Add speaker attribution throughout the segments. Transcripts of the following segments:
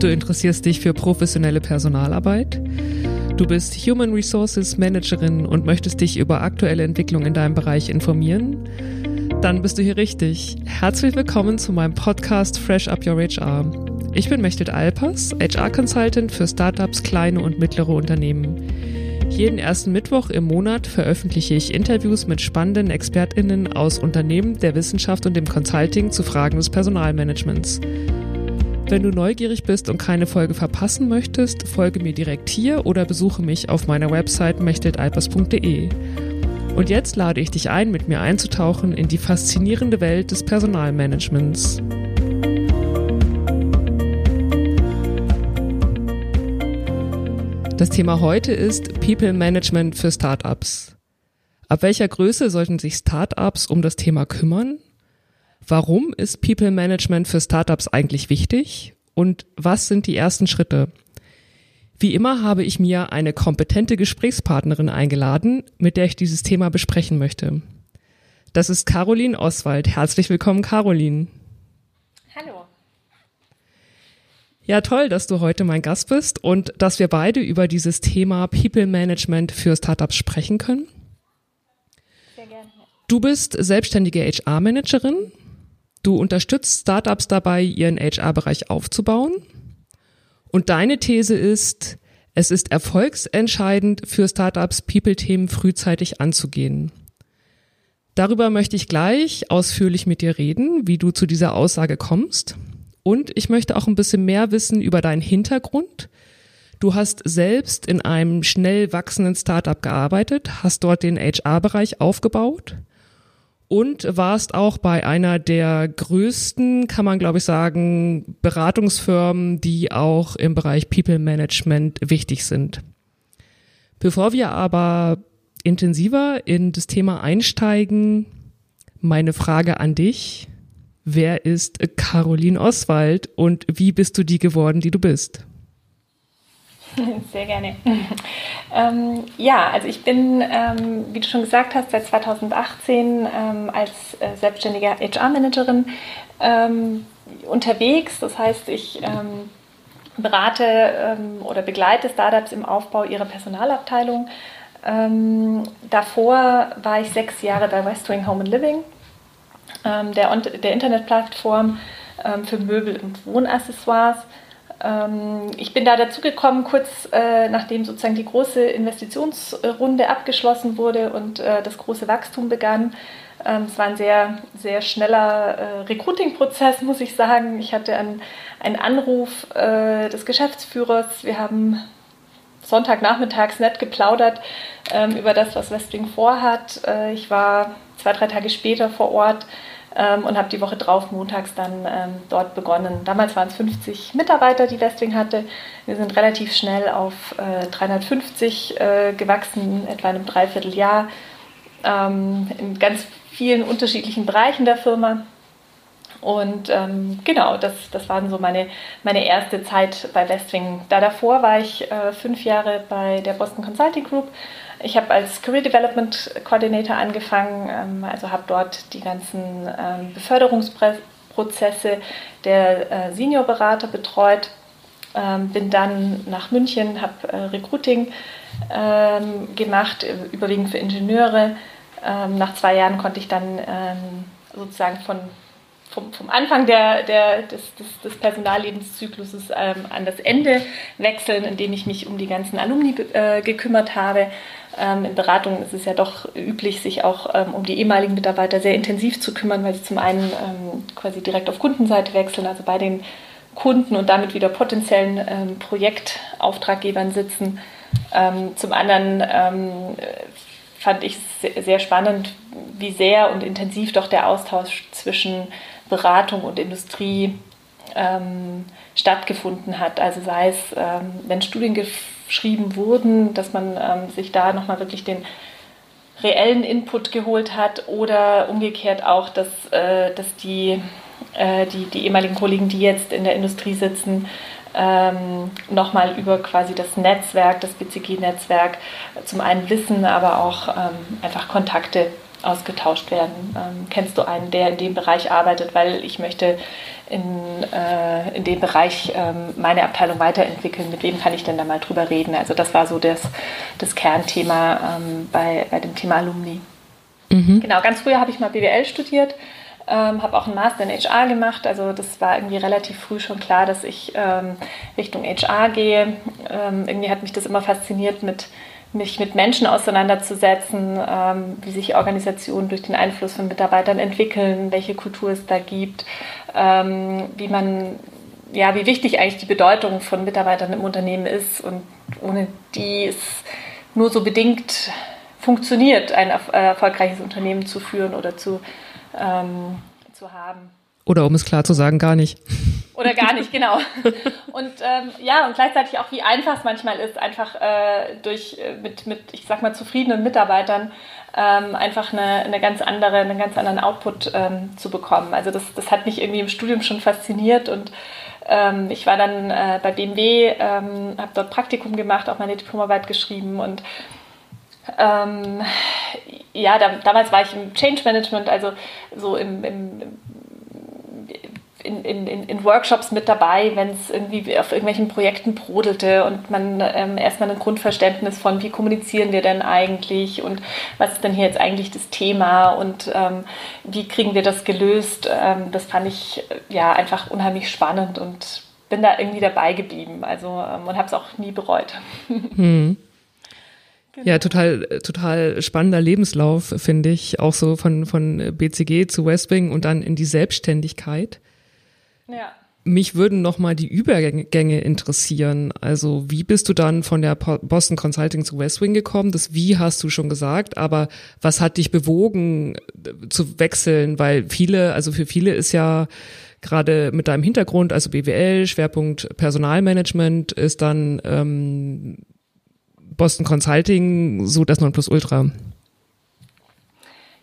Speaker 1: Du interessierst dich für professionelle Personalarbeit. Du bist Human Resources Managerin und möchtest dich über aktuelle Entwicklungen in deinem Bereich informieren? Dann bist du hier richtig. Herzlich willkommen zu meinem Podcast Fresh Up Your HR. Ich bin Mechthild Alpers, HR-Consultant für Startups, kleine und mittlere Unternehmen. Jeden ersten Mittwoch im Monat veröffentliche ich Interviews mit spannenden ExpertInnen aus Unternehmen, der Wissenschaft und dem Consulting zu Fragen des Personalmanagements. Wenn du neugierig bist und keine Folge verpassen möchtest, folge mir direkt hier oder besuche mich auf meiner Website mechteltalpers.de. Und jetzt lade ich dich ein, mit mir einzutauchen in die faszinierende Welt des Personalmanagements. Das Thema heute ist People Management für Startups. Ab welcher Größe sollten sich Startups um das Thema kümmern? Warum ist People Management für Startups eigentlich wichtig? Und was sind die ersten Schritte? Wie immer habe ich mir eine kompetente Gesprächspartnerin eingeladen, mit der ich dieses Thema besprechen möchte. Das ist Caroline Oswald. Herzlich willkommen, Caroline.
Speaker 2: Hallo.
Speaker 1: Ja, toll, dass du heute mein Gast bist und dass wir beide über dieses Thema People Management für Startups sprechen können.
Speaker 2: Sehr gerne.
Speaker 1: Du bist selbstständige HR-Managerin Du unterstützt Startups dabei, ihren HR-Bereich aufzubauen. Und deine These ist, es ist erfolgsentscheidend für Startups, People-Themen frühzeitig anzugehen. Darüber möchte ich gleich ausführlich mit dir reden, wie du zu dieser Aussage kommst. Und ich möchte auch ein bisschen mehr wissen über deinen Hintergrund. Du hast selbst in einem schnell wachsenden Startup gearbeitet, hast dort den HR-Bereich aufgebaut und warst auch bei einer der größten, kann man glaube ich sagen, Beratungsfirmen, die auch im Bereich People Management wichtig sind. Bevor wir aber intensiver in das Thema einsteigen, meine Frage an dich. Wer ist Caroline Oswald und wie bist du die geworden, die du bist?
Speaker 2: Sehr gerne. Ähm, ja, also ich bin, ähm, wie du schon gesagt hast, seit 2018 ähm, als äh, selbstständige HR-Managerin ähm, unterwegs. Das heißt, ich ähm, berate ähm, oder begleite Startups im Aufbau ihrer Personalabteilung. davor war ich sechs Jahre bei Westwing Home and Living, der, der Internetplattform für Möbel und Wohnaccessoires. Ähm, ich bin da dazugekommen, kurz äh, nachdem sozusagen die große Investitionsrunde abgeschlossen wurde und äh, das große Wachstum begann. Ähm, es war ein sehr, sehr schneller äh, Recruiting-Prozess, muss ich sagen. Ich hatte einen, einen Anruf äh, des Geschäftsführers. Wir haben Sonntagnachmittags nett geplaudert ähm, über das, was Westwing vorhat. Äh, ich war zwei, drei Tage später vor Ort ähm, und habe die Woche drauf montags dann ähm, dort begonnen. Damals waren es 50 Mitarbeiter, die Westwing hatte. Wir sind relativ schnell auf äh, 350 äh, gewachsen, etwa in einem Dreivierteljahr, ähm, in ganz vielen unterschiedlichen Bereichen der Firma. Und ähm, genau, das, das war so meine, meine erste Zeit bei Westwing. Da davor war ich äh, fünf Jahre bei der Boston Consulting Group ich habe als Career Development Coordinator angefangen, ähm, also habe dort die ganzen ähm, Beförderungsprozesse der äh, Seniorberater betreut, ähm, bin dann nach München, habe äh, Recruiting gemacht, überwiegend für Ingenieure. nach zwei Jahren konnte ich dann sozusagen von vom, vom Anfang der, der, des, des, des Personallebenszykluses ähm, an das Ende wechseln, indem ich mich um die ganzen Alumni äh, gekümmert habe. Ähm, in Beratungen ist es ja doch üblich, sich auch ähm, um die ehemaligen Mitarbeiter sehr intensiv zu kümmern, weil sie zum einen ähm, quasi direkt auf Kundenseite wechseln, also bei den Kunden und damit wieder potenziellen ähm, Projektauftraggebern sitzen. Ähm, zum anderen fand ich es sehr spannend, wie sehr und intensiv doch der Austausch zwischen Beratung und Industrie ähm, stattgefunden hat. Also sei es, ähm, wenn Studien geschrieben wurden, dass man ähm, sich da nochmal wirklich den reellen Input geholt hat oder umgekehrt auch, dass, äh, dass die, äh, die, die ehemaligen Kollegen, die jetzt in der Industrie sitzen, ähm, nochmal über quasi das Netzwerk, das BCG-Netzwerk zum einen Wissen, aber auch ähm, einfach Kontakte ausgetauscht werden. Ähm, kennst du einen, der in dem Bereich arbeitet, weil ich möchte in, äh, in dem Bereich ähm, meine Abteilung weiterentwickeln, mit wem kann ich denn da mal drüber reden? Also das war so das, das Kernthema ähm, bei, bei dem Thema Alumni. Mhm. Genau, ganz früher habe ich mal BWL studiert, ähm, habe auch einen Master in HR gemacht. Also das war irgendwie relativ früh schon klar, dass ich ähm, Richtung HR gehe. Ähm, irgendwie hat mich das immer fasziniert mit mich mit Menschen auseinanderzusetzen, ähm, wie sich Organisationen durch den Einfluss von Mitarbeitern entwickeln, welche Kultur es da gibt, ähm, wie man, ja, wie wichtig eigentlich die Bedeutung von Mitarbeitern im Unternehmen ist und ohne die es nur so bedingt funktioniert, ein erfolgreiches Unternehmen zu führen oder zu, ähm, zu haben.
Speaker 1: Oder um es klar zu sagen, gar nicht.
Speaker 2: Oder gar nicht, genau. Und ähm, ja, und gleichzeitig auch, wie einfach es manchmal ist, einfach äh, durch äh, mit, mit, ich sag mal, zufriedenen Mitarbeitern ähm, einfach eine, eine ganz andere, einen ganz anderen Output ähm, zu bekommen. Also das, das hat mich irgendwie im Studium schon fasziniert und ähm, ich war dann äh, bei BMW, ähm, habe dort Praktikum gemacht, auch meine Diplomarbeit geschrieben und ähm, ja, da, damals war ich im Change Management, also so im, im, in, in, in, Workshops mit dabei, wenn es irgendwie auf irgendwelchen Projekten brodelte und man ähm, erstmal ein Grundverständnis von, wie kommunizieren wir denn eigentlich und was ist denn hier jetzt eigentlich das Thema und ähm, wie kriegen wir das gelöst. Ähm, das fand ich äh, ja einfach unheimlich spannend und bin da irgendwie dabei geblieben also, ähm, und habe es auch nie bereut. Hm.
Speaker 1: Ja, total, total spannender Lebenslauf, finde ich. Auch so von, von BCG zu Westwing und dann in die Selbstständigkeit. Ja. Mich würden noch mal die Übergänge interessieren. Also wie bist du dann von der Boston Consulting zu Westwing gekommen? Das Wie hast du schon gesagt, aber was hat dich bewogen äh, zu wechseln? Weil viele, also für viele ist ja gerade mit deinem Hintergrund, also BWL, Schwerpunkt Personalmanagement, ist dann ähm, Boston Consulting so das Nonplusultra.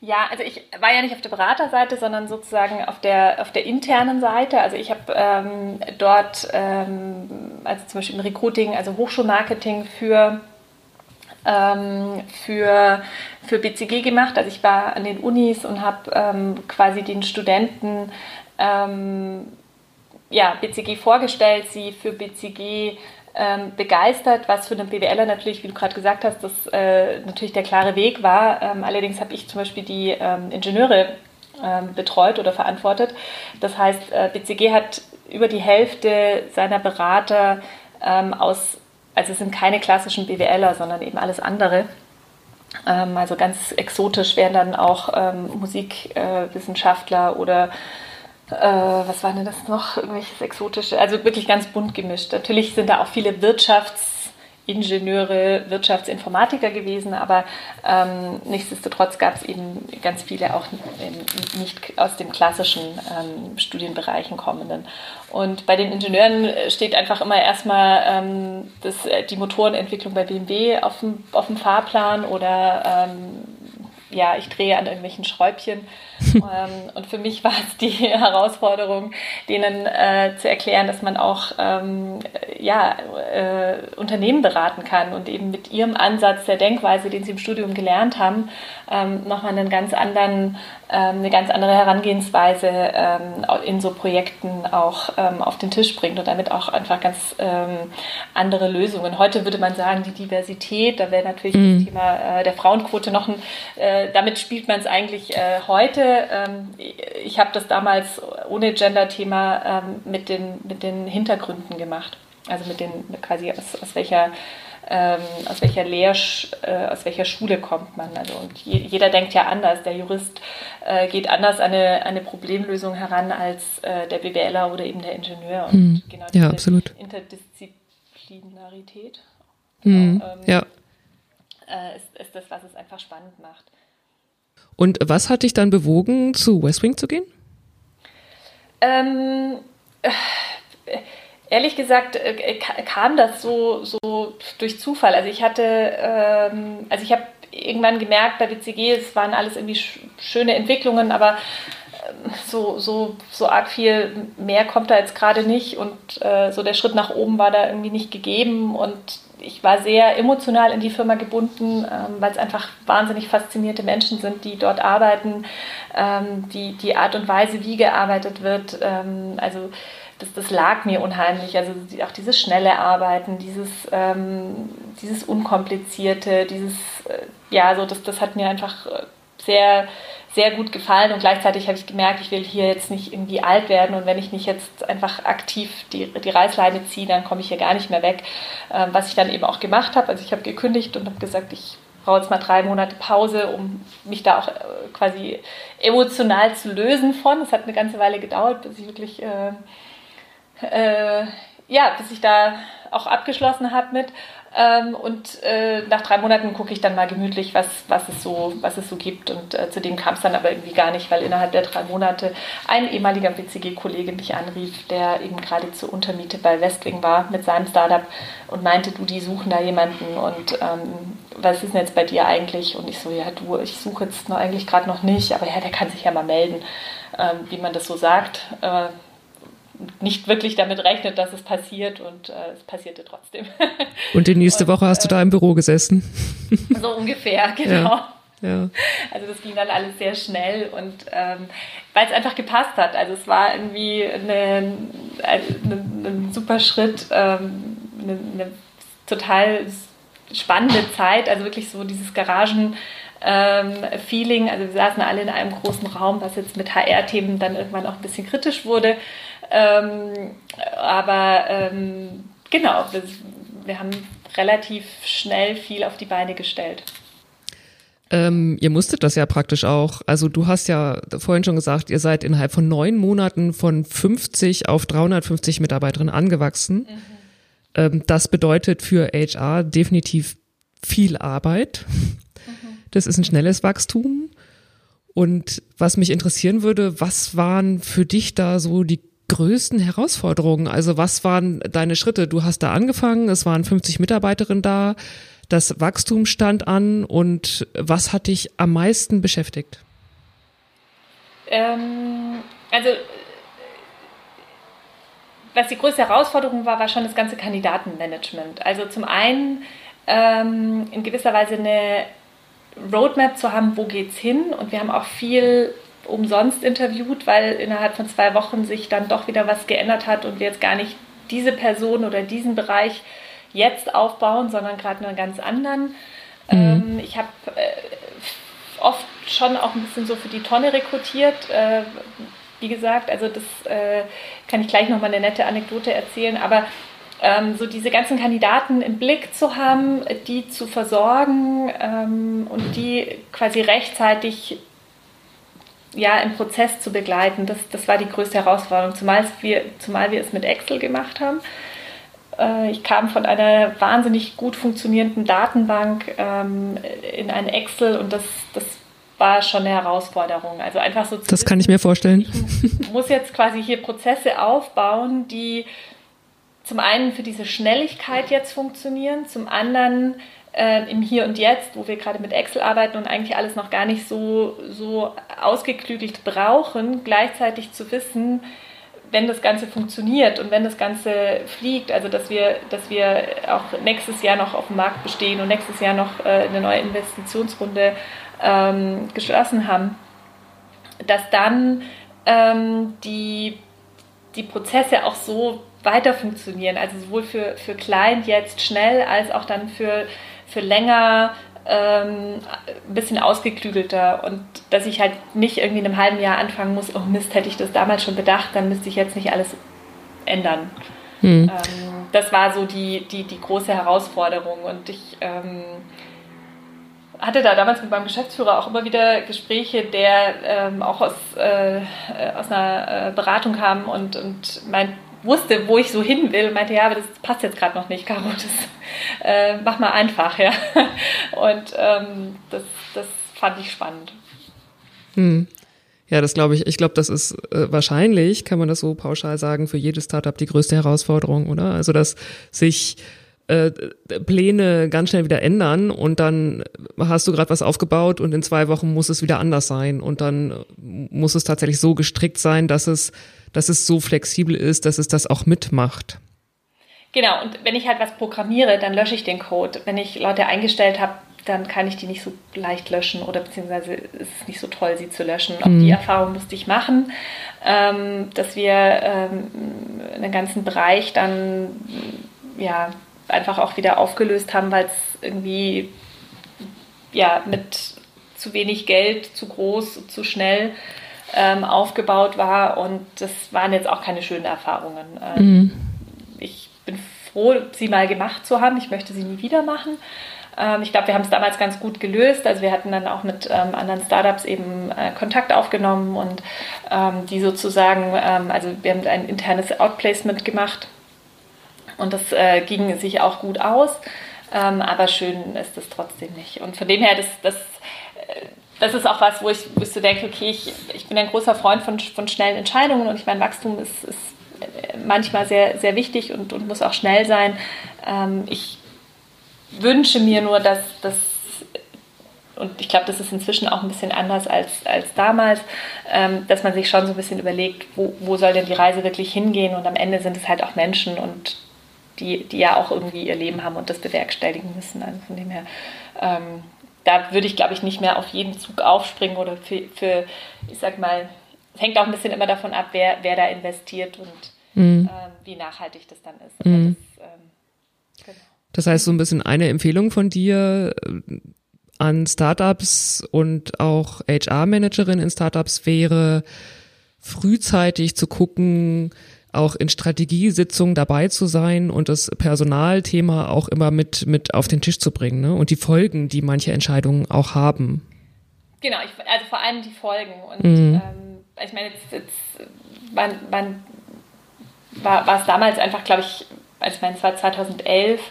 Speaker 2: Ja, also ich war ja nicht auf der Beraterseite, sondern sozusagen auf der, auf der internen Seite. Also ich habe ähm, dort, ähm, also zum Beispiel im Recruiting, also Hochschulmarketing für, ähm, für, für BCG gemacht. Also ich war an den Unis und habe ähm, quasi den Studenten ähm, ja, BCG vorgestellt, sie für BCG ähm, begeistert, was für einen BWLer natürlich, wie du gerade gesagt hast, das äh, natürlich der klare Weg war. Ähm, allerdings habe ich zum Beispiel die ähm, Ingenieure ähm, betreut oder verantwortet. Das heißt, äh, BCG hat über die Hälfte seiner Berater ähm, aus, also es sind keine klassischen BWLer, sondern eben alles andere. Ähm, also ganz exotisch wären dann auch Musikwissenschaftler äh, oder äh, was war denn das noch? Irgendwelches exotische, also wirklich ganz bunt gemischt. Natürlich sind da auch viele Wirtschaftsingenieure, Wirtschaftsinformatiker gewesen, aber ähm, nichtsdestotrotz gab es eben ganz viele auch nicht aus den klassischen ähm, Studienbereichen kommenden. Und bei den Ingenieuren steht einfach immer erstmal ähm, das, äh, die Motorenentwicklung bei BMW auf dem, auf dem Fahrplan oder ähm, ja, ich drehe an irgendwelchen Schräubchen. ähm, und für mich war es die Herausforderung, denen äh, zu erklären, dass man auch ähm, ja, äh, Unternehmen beraten kann und eben mit ihrem Ansatz der Denkweise, den sie im Studium gelernt haben, ähm, nochmal einen ganz anderen, ähm, eine ganz andere Herangehensweise ähm, in so Projekten auch ähm, auf den Tisch bringt und damit auch einfach ganz ähm, andere Lösungen. Heute würde man sagen, die Diversität, da wäre natürlich mhm. das Thema äh, der Frauenquote noch ein, äh, damit spielt man es eigentlich äh, heute. Ähm, ich habe das damals ohne Gender-Thema mit, den, mit den Hintergründen gemacht. Also mit den quasi aus, aus welcher ähm, aus welcher Lehr äh, aus welcher Schule kommt man. Also und je, jeder denkt ja anders. Der Jurist äh, geht anders an eine, eine Problemlösung heran als äh, der BWLer oder eben der Ingenieur. Und
Speaker 1: mhm. genau ja, absolut.
Speaker 2: Interdisziplinarität
Speaker 1: mhm. genau, ähm, ja.
Speaker 2: Äh, ist, ist das, was es einfach spannend macht.
Speaker 1: Und was hat dich dann bewogen, zu West Wing zu gehen?
Speaker 2: Ähm, äh, Ehrlich gesagt äh, kam das so, so durch Zufall. Also ich hatte, ähm, also ich habe irgendwann gemerkt bei BCG, es waren alles irgendwie schöne Entwicklungen, aber so, so, so arg viel mehr kommt da jetzt gerade nicht und äh, so der Schritt nach oben war da irgendwie nicht gegeben und ich war sehr emotional in die Firma gebunden, ähm, weil es einfach wahnsinnig faszinierte Menschen sind, die dort arbeiten, ähm, die, die Art und Weise, wie gearbeitet wird, ähm, also das, das lag mir unheimlich. Also auch dieses schnelle Arbeiten, dieses, ähm, dieses Unkomplizierte, dieses, äh, ja, so das, das hat mir einfach sehr, sehr gut gefallen und gleichzeitig habe ich gemerkt, ich will hier jetzt nicht irgendwie alt werden und wenn ich nicht jetzt einfach aktiv die, die Reißleine ziehe, dann komme ich hier gar nicht mehr weg. Ähm, was ich dann eben auch gemacht habe, also ich habe gekündigt und habe gesagt, ich brauche jetzt mal drei Monate Pause, um mich da auch äh, quasi emotional zu lösen von. Es hat eine ganze Weile gedauert, bis ich wirklich äh, äh, ja, bis ich da auch abgeschlossen habe mit. Ähm, und äh, nach drei Monaten gucke ich dann mal gemütlich, was, was, es, so, was es so gibt. Und äh, zu dem kam es dann aber irgendwie gar nicht, weil innerhalb der drei Monate ein ehemaliger BCG-Kollege mich anrief, der eben gerade zur Untermiete bei Westwing war mit seinem Startup und meinte, du, die suchen da jemanden und ähm, was ist denn jetzt bei dir eigentlich? Und ich so, ja, du, ich suche jetzt noch eigentlich gerade noch nicht, aber ja, der kann sich ja mal melden, ähm, wie man das so sagt. Äh, nicht wirklich damit rechnet, dass es passiert und äh, es passierte trotzdem.
Speaker 1: Und die nächste und, Woche hast du da im Büro gesessen?
Speaker 2: So ungefähr, genau. Ja. Ja. Also das ging dann alles sehr schnell und ähm, weil es einfach gepasst hat. Also es war irgendwie eine, eine, ein super Schritt, ähm, eine, eine, total spannende Zeit. Also wirklich so dieses Garagen. Ähm, Feeling. Also wir saßen alle in einem großen Raum, was jetzt mit HR-Themen dann irgendwann auch ein bisschen kritisch wurde. Ähm, aber ähm, genau, wir, wir, haben relativ schnell viel auf die Beine gestellt.
Speaker 1: Ähm, ihr musstet das ja praktisch auch. Also du hast ja vorhin schon gesagt, ihr seid innerhalb von neun Monaten von 50 auf 350 Mitarbeiterinnen angewachsen. Mhm. Ähm, das bedeutet für HR definitiv viel Arbeit. Mhm. Das ist ein schnelles Wachstum. Und was mich interessieren würde, was waren für dich da so die größten Herausforderungen? Also was waren deine Schritte? Du hast da angefangen, es waren 50 Mitarbeiterinnen da, das Wachstum stand an und was hat dich am meisten beschäftigt?
Speaker 2: Ähm, also was die größte Herausforderung war, war schon das ganze Kandidatenmanagement. Also zum einen ähm, in gewisser Weise eine Roadmap zu haben, wo geht's hin und wir haben auch viel umsonst interviewt, weil innerhalb von zwei Wochen sich dann doch wieder was geändert hat und wir jetzt gar nicht diese Person oder diesen Bereich jetzt aufbauen, sondern gerade einen ganz anderen. Mhm. Ähm, ich habe äh, oft schon auch ein bisschen so für die Tonne rekrutiert. Äh, wie gesagt, also das äh, kann ich gleich nochmal eine nette Anekdote erzählen, aber ähm, so diese ganzen Kandidaten im Blick zu haben, die zu versorgen ähm, und die quasi rechtzeitig ja, im Prozess zu begleiten, das, das war die größte Herausforderung, zumal wir, zumal wir es mit Excel gemacht haben. Äh, ich kam von einer wahnsinnig gut funktionierenden Datenbank ähm, in ein Excel und das, das war schon eine Herausforderung. Also einfach so.
Speaker 1: Das kann ich mir vorstellen.
Speaker 2: Ich muss jetzt quasi hier Prozesse aufbauen, die zum einen für diese Schnelligkeit jetzt funktionieren, zum anderen äh, im Hier und Jetzt, wo wir gerade mit Excel arbeiten und eigentlich alles noch gar nicht so, so ausgeklügelt brauchen, gleichzeitig zu wissen, wenn das Ganze funktioniert und wenn das Ganze fliegt, also dass wir, dass wir auch nächstes Jahr noch auf dem Markt bestehen und nächstes Jahr noch äh, eine neue Investitionsrunde ähm, geschlossen haben, dass dann ähm, die, die Prozesse auch so weiter funktionieren, also sowohl für, für Client jetzt schnell als auch dann für für länger ähm, ein bisschen ausgeklügelter und dass ich halt nicht irgendwie in einem halben Jahr anfangen muss, oh Mist, hätte ich das damals schon bedacht, dann müsste ich jetzt nicht alles ändern. Hm. Ähm, das war so die, die, die große Herausforderung und ich ähm, hatte da damals mit meinem Geschäftsführer auch immer wieder Gespräche, der ähm, auch aus, äh, aus einer äh, Beratung kam und, und meint, wusste, wo ich so hin will, meinte, ja, aber das passt jetzt gerade noch nicht, Caro, das äh, mach mal einfach, ja. Und ähm, das, das fand ich spannend.
Speaker 1: Hm. Ja, das glaube ich. Ich glaube, das ist äh, wahrscheinlich, kann man das so pauschal sagen, für jedes Startup die größte Herausforderung, oder? Also, dass sich äh, Pläne ganz schnell wieder ändern und dann hast du gerade was aufgebaut und in zwei Wochen muss es wieder anders sein und dann muss es tatsächlich so gestrickt sein, dass es, dass es so flexibel ist, dass es das auch mitmacht.
Speaker 2: Genau, und wenn ich halt was programmiere, dann lösche ich den Code. Wenn ich Leute eingestellt habe, dann kann ich die nicht so leicht löschen oder beziehungsweise ist es nicht so toll, sie zu löschen. Auch mhm. die Erfahrung musste ich machen, ähm, dass wir ähm, einen ganzen Bereich dann ja einfach auch wieder aufgelöst haben, weil es irgendwie ja mit zu wenig Geld, zu groß, zu schnell ähm, aufgebaut war und das waren jetzt auch keine schönen Erfahrungen. Ähm, mhm. Ich bin froh, sie mal gemacht zu haben. Ich möchte sie nie wieder machen. Ähm, ich glaube, wir haben es damals ganz gut gelöst. Also wir hatten dann auch mit ähm, anderen Startups eben äh, Kontakt aufgenommen und ähm, die sozusagen, ähm, also wir haben ein internes Outplacement gemacht und das äh, ging sich auch gut aus, aber schön ist es trotzdem nicht. Und von dem her, das, das, äh, das ist auch was, wo ich, wo ich so denke, okay, ich, ich bin ein großer Freund von, von schnellen Entscheidungen und ich meine, Wachstum ist, ist äh, manchmal sehr, sehr wichtig und, und muss auch schnell sein. Ähm, ich wünsche mir nur, dass das und ich glaube, das ist inzwischen auch ein bisschen anders als, als damals, ähm, dass man sich schon so ein bisschen überlegt, wo, wo soll denn die Reise wirklich hingehen und am Ende sind es halt auch Menschen und die, die ja auch irgendwie ihr Leben haben und das bewerkstelligen müssen. Also von dem her, ähm, da würde ich, glaube ich, nicht mehr auf jeden Zug aufspringen oder für, für ich sag mal, es hängt auch ein bisschen immer davon ab, wer, wer da investiert und mhm. ähm, wie nachhaltig das dann ist. Mhm. Das, ähm,
Speaker 1: genau. das heißt, so ein bisschen eine Empfehlung von dir äh, an Startups und auch HR-Managerinnen in Startups wäre, frühzeitig zu gucken, auch in Strategiesitzungen dabei zu sein und das Personalthema auch immer mit, mit auf den Tisch zu bringen ne? und die Folgen, die manche Entscheidungen auch haben.
Speaker 2: Genau, ich, also vor allem die Folgen. Und mhm. ähm, ich meine, jetzt, jetzt wann, wann war, war es damals einfach, glaube ich, also ich meine, es war 2011,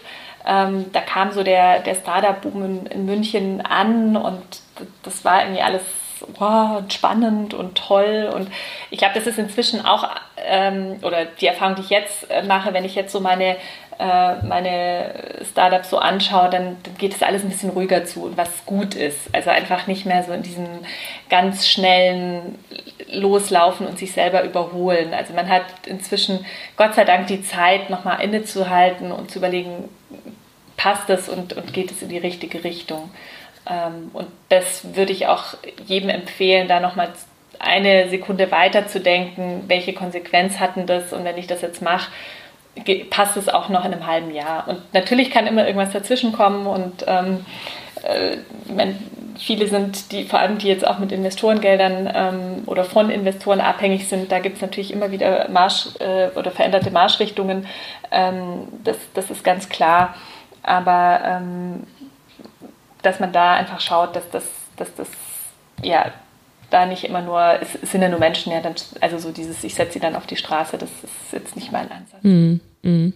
Speaker 2: ähm, da kam so der, der Startup-Boom in, in München an und das war irgendwie alles wow, spannend und toll. Und ich glaube, das ist inzwischen auch, ähm, oder die Erfahrung, die ich jetzt äh, mache, wenn ich jetzt so meine, äh, meine Startups so anschaue, dann, dann, geht es alles ein bisschen ruhiger zu und was gut ist. Also einfach nicht mehr so in diesem ganz schnellen Loslaufen und sich selber überholen. Also man hat inzwischen Gott sei Dank die Zeit, nochmal innezuhalten und zu überlegen, passt es und, und geht es in die richtige Richtung. Ähm, und das würde ich auch jedem empfehlen, da nochmal eine Sekunde weiter zu denken, welche Konsequenz hatten das und wenn ich das jetzt mache, passt es auch noch in einem halben Jahr. Und natürlich kann immer irgendwas dazwischen kommen und ähm, äh, viele sind, die vor allem die jetzt auch mit Investorengeldern ähm, oder von Investoren abhängig sind, da gibt es natürlich immer wieder Marsch äh, oder veränderte Marschrichtungen. Ähm, das, das ist ganz klar. Aber ähm, dass man da einfach schaut, dass das, dass das ja da nicht immer nur, es, es sind ja nur Menschen, ja, dann, also so dieses, ich setze sie dann auf die Straße, das ist jetzt nicht mein Ansatz. Mm, mm.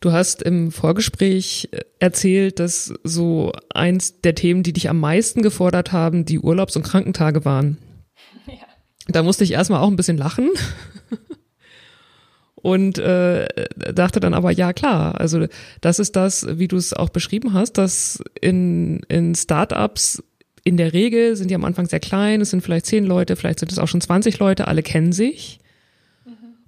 Speaker 1: Du hast im Vorgespräch äh, erzählt, dass so eins der Themen, die dich am meisten gefordert haben, die Urlaubs- und Krankentage waren. Ja. Da musste ich erstmal auch ein bisschen lachen und äh, dachte dann aber, ja klar, also das ist das, wie du es auch beschrieben hast, dass in, in Startups in der Regel sind die am Anfang sehr klein, es sind vielleicht zehn Leute, vielleicht sind es auch schon 20 Leute, alle kennen sich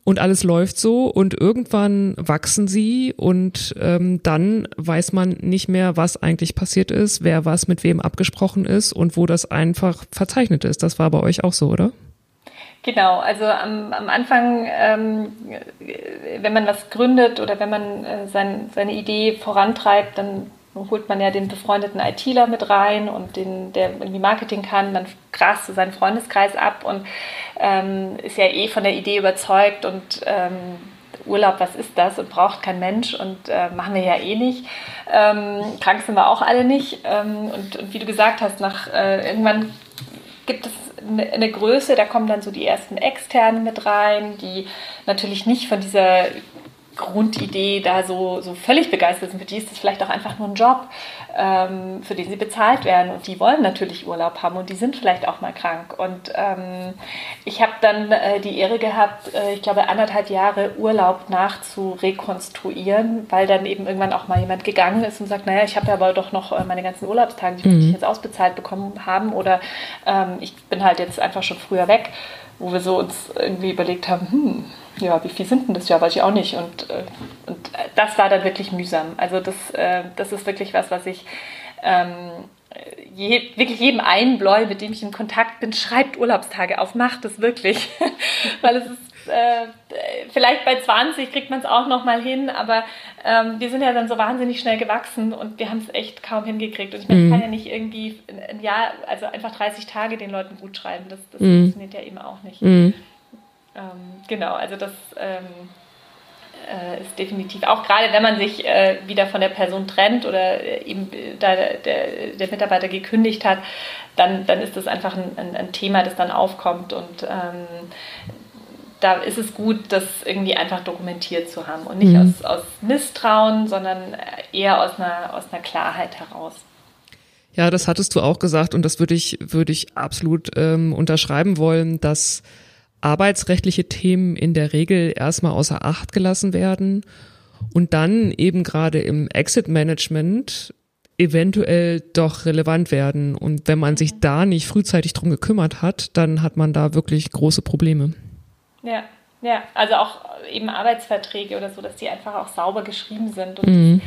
Speaker 1: und alles läuft so und irgendwann wachsen sie und ähm, dann weiß man nicht mehr, was eigentlich passiert ist, wer was mit wem abgesprochen ist und wo das einfach verzeichnet ist. Das war bei euch auch so, oder?
Speaker 2: Genau, also am, am Anfang, ähm, wenn man was gründet oder wenn man äh, sein, seine Idee vorantreibt, dann holt man ja den befreundeten ITler mit rein und den, der irgendwie Marketing kann, dann grast so seinen Freundeskreis ab und ähm, ist ja eh von der Idee überzeugt und ähm, Urlaub, was ist das und braucht kein Mensch und äh, machen wir ja eh nicht. Ähm, krank sind wir auch alle nicht. Ähm, und, und, wie du gesagt hast, nach äh, irgendwann gibt es eine, Größe, da kommen dann so die ersten Externen mit rein, die natürlich nicht von dieser Grundidee da so, so völlig begeistert sind. Für die ist das vielleicht auch einfach nur ein Job, ähm, für den sie bezahlt werden. Und die wollen natürlich Urlaub haben und die sind vielleicht auch mal krank. Und ähm, ich habe dann äh, die Ehre gehabt, äh, ich glaube, anderthalb Jahre Urlaub nachzurekonstruieren, weil dann eben irgendwann auch mal jemand gegangen ist und sagt, naja, ich habe ja aber doch noch äh, meine ganzen Urlaubstage, die mhm. ich jetzt ausbezahlt bekommen haben oder ähm, ich bin halt jetzt einfach schon früher weg, wo wir so uns irgendwie überlegt haben, hm, ja, wie viel sind denn das ja, weiß ich auch nicht. Und, äh, und das war dann wirklich mühsam. Also das, äh, das ist wirklich was, was ich ähm, je, wirklich jedem einbläu, mit dem ich in Kontakt bin, schreibt Urlaubstage auf, macht es wirklich. Weil es ist äh, vielleicht bei 20 kriegt man es auch noch mal hin, aber ähm, wir sind ja dann so wahnsinnig schnell gewachsen und wir haben es echt kaum hingekriegt. Und ich meine, ich kann mhm. ja nicht irgendwie ein Jahr, also einfach 30 Tage den Leuten gut schreiben. Das, das mm. funktioniert ja eben auch nicht. Mm. Ähm, genau, also das ähm, äh, ist definitiv auch gerade, wenn man sich äh, wieder von der Person trennt oder äh, eben da der, der, Mitarbeiter gekündigt hat, dann, dann ist das einfach ein, ein, ein Thema, das dann aufkommt und ähm, da ist es gut, das irgendwie einfach dokumentiert zu haben und nicht mhm. aus, aus Misstrauen, sondern eher aus einer, aus einer Klarheit heraus.
Speaker 1: Ja, das hattest du auch gesagt und das würde ich, würde ich absolut ähm, unterschreiben wollen, dass arbeitsrechtliche Themen in der Regel erstmal außer Acht gelassen werden und dann eben gerade im Exit-Management eventuell doch relevant werden. Und wenn man sich da nicht frühzeitig drum gekümmert hat, dann hat man da wirklich große Probleme.
Speaker 2: Ja, ja, also auch eben Arbeitsverträge oder so, dass die einfach auch sauber geschrieben sind. Und mhm.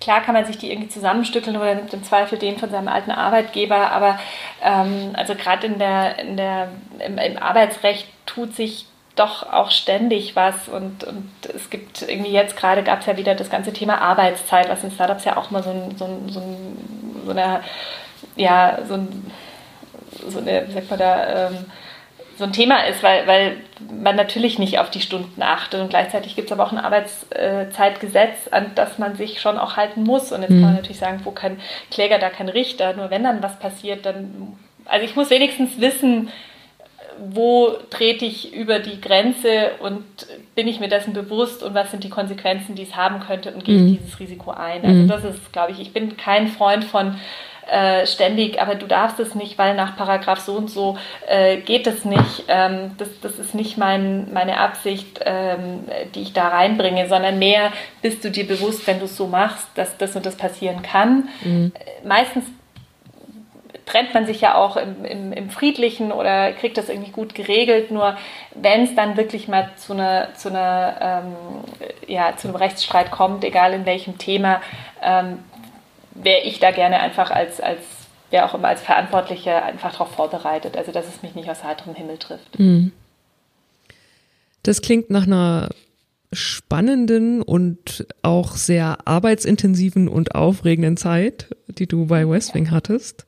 Speaker 2: klar kann man sich die irgendwie zusammenstückeln oder nimmt im Zweifel den von seinem alten Arbeitgeber, aber ähm, also gerade in der, in der, im, im Arbeitsrecht tut sich doch auch ständig was und, und es gibt irgendwie jetzt gerade gab es ja wieder das ganze Thema Arbeitszeit, was in Startups ja auch mal so, ein, so, ein, so, ein, so eine, ja, so, ein, so eine, wie sagt man da, ähm, so ein Thema ist, weil, weil man natürlich nicht auf die Stunden achtet und gleichzeitig gibt es aber auch ein Arbeitszeitgesetz, an das man sich schon auch halten muss und jetzt mhm. kann man mhm. natürlich sagen, wo kein Kläger, da kein Richter, nur wenn dann was passiert, dann, also ich muss wenigstens wissen, wo trete ich über die Grenze und bin ich mir dessen bewusst und was sind die Konsequenzen, die es haben könnte und gehe ich mhm. dieses Risiko ein. Also mhm. das ist, glaube ich, ich bin kein Freund von äh, ständig, aber du darfst es nicht, weil nach Paragraph so und so äh, geht es nicht. Ähm, das, das ist nicht mein, meine Absicht, ähm, die ich da reinbringe, sondern mehr bist du dir bewusst, wenn du es so machst, dass das und das passieren kann. Mhm. Meistens trennt man sich ja auch im, im, im, Friedlichen oder kriegt das irgendwie gut geregelt. Nur wenn es dann wirklich mal zu, einer, zu, einer, ähm, ja, zu einem Rechtsstreit kommt, egal in welchem Thema, ähm, wäre ich da gerne einfach als, als wer auch immer als Verantwortliche einfach darauf vorbereitet. Also dass es mich nicht aus heiterem Himmel trifft. Mhm.
Speaker 1: Das klingt nach einer spannenden und auch sehr arbeitsintensiven und aufregenden Zeit, die du bei Westwing hattest.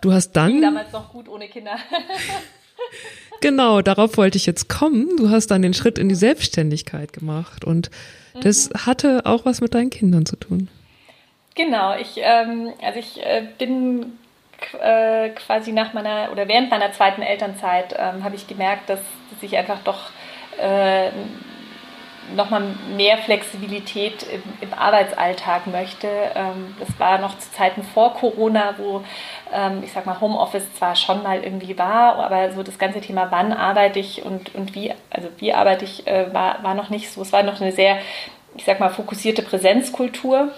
Speaker 1: Du hast dann.
Speaker 2: Ging damals noch gut ohne Kinder.
Speaker 1: genau, darauf wollte ich jetzt kommen. Du hast dann den Schritt in die Selbstständigkeit gemacht und das mhm. hatte auch was mit deinen Kindern zu tun.
Speaker 2: Genau, ich, ähm, also ich äh, bin äh, quasi nach meiner oder während meiner zweiten Elternzeit ähm, habe ich gemerkt, dass, dass ich einfach doch äh, nochmal mehr Flexibilität im, im Arbeitsalltag möchte. Ähm, das war noch zu Zeiten vor Corona, wo ähm, ich sag mal Homeoffice zwar schon mal irgendwie war, aber so das ganze Thema, wann arbeite ich und, und wie, also wie arbeite ich, äh, war, war noch nicht so. Es war noch eine sehr, ich sag mal, fokussierte Präsenzkultur,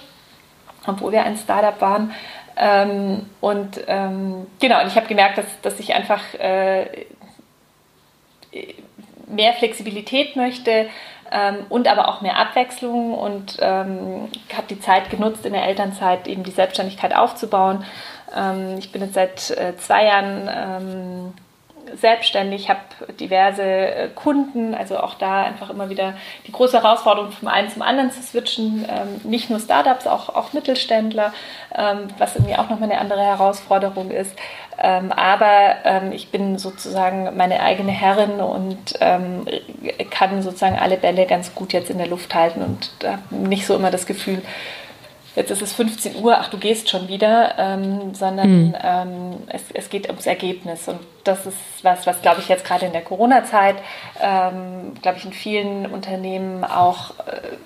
Speaker 2: obwohl wir ein Startup waren. Ähm, und ähm, genau, und ich habe gemerkt, dass, dass ich einfach äh, mehr Flexibilität möchte, ähm, und aber auch mehr Abwechslung und ähm, habe die Zeit genutzt, in der Elternzeit eben die Selbstständigkeit aufzubauen. Ähm, ich bin jetzt seit äh, zwei Jahren ähm, selbstständig, habe diverse äh, Kunden, also auch da einfach immer wieder die große Herausforderung, vom einen zum anderen zu switchen. Ähm, nicht nur Startups, auch, auch Mittelständler, ähm, was irgendwie auch nochmal eine andere Herausforderung ist. Ähm, aber ich bin sozusagen meine eigene Herrin und kann sozusagen alle Bälle ganz gut jetzt in der Luft halten und habe nicht so immer das Gefühl, jetzt ist es 15 Uhr, ach du gehst schon wieder, ähm, sondern mhm. ähm, es, es, geht ums Ergebnis. Und das ist was, was glaube ich jetzt gerade in der Corona-Zeit, ähm, glaube ich in vielen Unternehmen auch äh,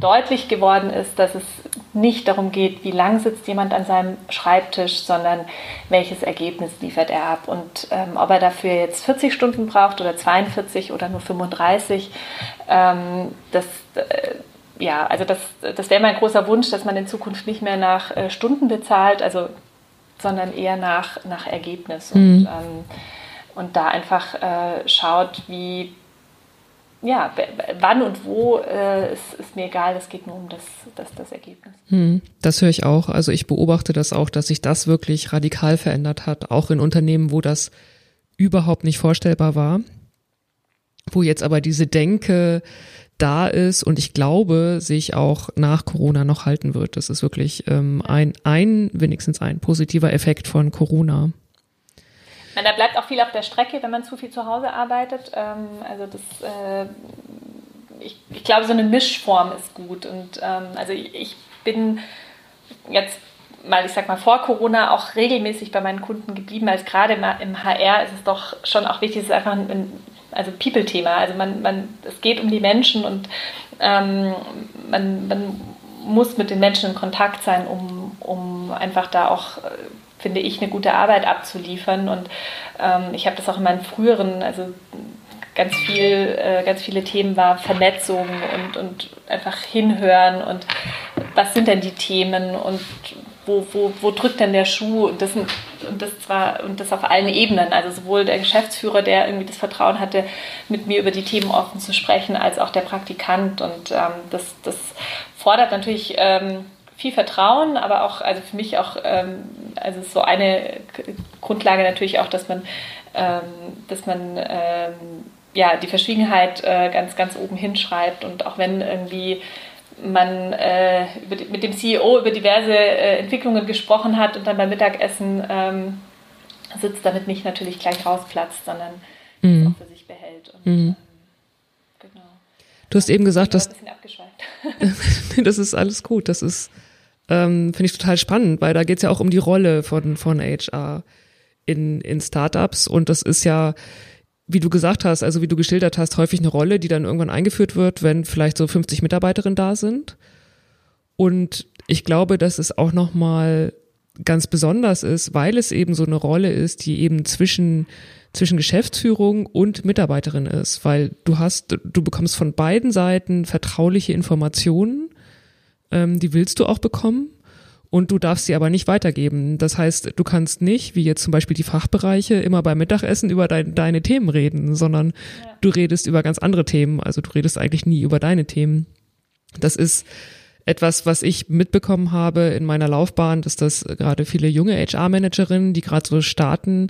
Speaker 2: deutlich geworden ist, dass es nicht darum geht, wie lang sitzt jemand an seinem Schreibtisch, sondern welches Ergebnis liefert er ab. Und ähm, ob er dafür jetzt 40 Stunden braucht oder 42 oder nur 35, ähm, das, äh, ja, also das, das wäre mein großer Wunsch, dass man in Zukunft nicht mehr nach äh, Stunden bezahlt, also, sondern eher nach, nach Ergebnis. Mhm. Und, ähm, und da einfach äh, schaut, wie ja, wann und wo äh, ist, ist, mir egal, es geht nur um das, das, das Ergebnis.
Speaker 1: Hm, das höre ich auch. Also ich beobachte das auch, dass sich das wirklich radikal verändert hat, auch in Unternehmen, wo das überhaupt nicht vorstellbar war, wo jetzt aber diese Denke da ist und ich glaube, sich auch nach Corona noch halten wird. Das ist wirklich ähm, ein, ein, wenigstens ein positiver Effekt von Corona
Speaker 2: meine, da bleibt auch viel auf der Strecke, wenn man zu viel zu Hause arbeitet. Ähm, also das, äh, ich, ich, glaube, so eine Mischform ist gut. Und ähm, also ich, ich bin jetzt mal, ich sag mal, vor Corona auch regelmäßig bei meinen Kunden geblieben, als gerade im HR ist es doch schon auch wichtig, es ist einfach ein, also People-Thema. Also man, man, es geht um die Menschen und ähm, man, man muss mit den Menschen in Kontakt sein, um, um einfach da auch äh, finde ich, eine gute Arbeit abzuliefern. Und ähm, ich habe das auch in meinen früheren, also ganz viel, äh, ganz viele Themen war Vernetzung und, und einfach hinhören und was sind denn die Themen und wo, wo, wo drückt denn der Schuh und das, und das zwar und das auf allen Ebenen, also sowohl der Geschäftsführer, der irgendwie das Vertrauen hatte, mit mir über die Themen offen zu sprechen, als auch der Praktikant. Und ähm, das, das fordert natürlich ähm, viel Vertrauen, aber auch, also für mich auch, ähm, also so eine Grundlage natürlich auch, dass man, ähm, dass man ähm, ja die Verschwiegenheit äh, ganz, ganz oben hinschreibt. Und auch wenn irgendwie man äh, mit dem CEO über diverse äh, Entwicklungen gesprochen hat und dann beim Mittagessen ähm, sitzt, damit nicht natürlich gleich rausplatzt, sondern mhm. auch für sich behält. Und, mhm. Ähm,
Speaker 1: genau. Du hast eben gesagt, dass. das ist alles gut. Das ist ähm, finde ich total spannend, weil da geht es ja auch um die Rolle von, von HR in, in Startups und das ist ja, wie du gesagt hast, also wie du geschildert hast, häufig eine Rolle, die dann irgendwann eingeführt wird, wenn vielleicht so 50 Mitarbeiterinnen da sind. Und ich glaube, dass es auch nochmal ganz besonders ist, weil es eben so eine Rolle ist, die eben zwischen zwischen Geschäftsführung und Mitarbeiterin ist, weil du hast, du bekommst von beiden Seiten vertrauliche Informationen ähm, die willst du auch bekommen und du darfst sie aber nicht weitergeben. Das heißt, du kannst nicht, wie jetzt zum Beispiel die Fachbereiche, immer beim Mittagessen über dein, deine Themen reden, sondern ja. du redest über ganz andere Themen. Also du redest eigentlich nie über deine Themen. Das ist etwas, was ich mitbekommen habe in meiner Laufbahn, dass das gerade viele junge HR-Managerinnen, die gerade so starten,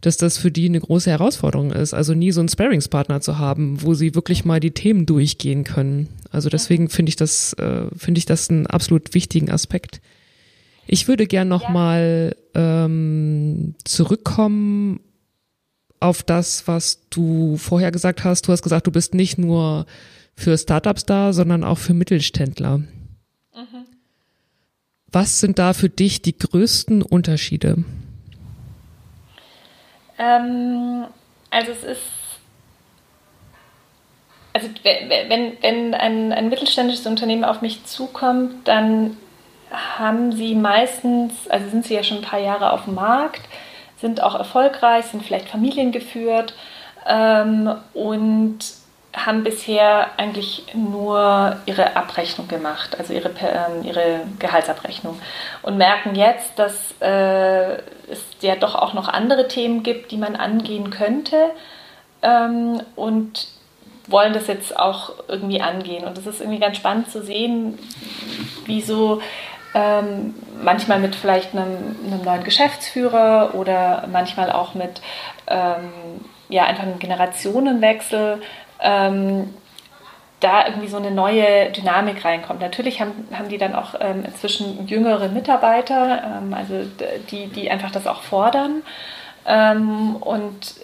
Speaker 1: dass das für die eine große Herausforderung ist. Also nie so einen Sparringspartner zu haben, wo sie wirklich mal die Themen durchgehen können. Also deswegen finde ich das, äh, finde ich das einen absolut wichtigen Aspekt. Ich würde gern noch ja. ähm, zurückkommen auf das, was du vorher gesagt hast. Du hast gesagt, du bist nicht nur für Startups da, sondern auch für Mittelständler. Mhm. Was sind da für dich die größten Unterschiede?
Speaker 2: Ähm, also es ist, also wenn, wenn ein, ein mittelständisches Unternehmen auf mich zukommt, dann haben sie meistens, also sind sie ja schon ein paar Jahre auf dem Markt, sind auch erfolgreich, sind vielleicht familiengeführt ähm, und haben bisher eigentlich nur ihre Abrechnung gemacht, also ihre, ähm, ihre Gehaltsabrechnung und merken jetzt, dass äh, es ja doch auch noch andere Themen gibt, die man angehen könnte ähm, und wollen das jetzt auch irgendwie angehen. Und es ist irgendwie ganz spannend zu sehen, wie so ähm, manchmal mit vielleicht einem, einem, neuen Geschäftsführer oder manchmal auch mit ähm, ja, einfach einem Generationenwechsel ähm, da irgendwie so eine neue Dynamik reinkommt. Natürlich haben, haben die dann auch ähm, inzwischen jüngere Mitarbeiter, ähm, also die, die einfach das auch fordern. Ähm, und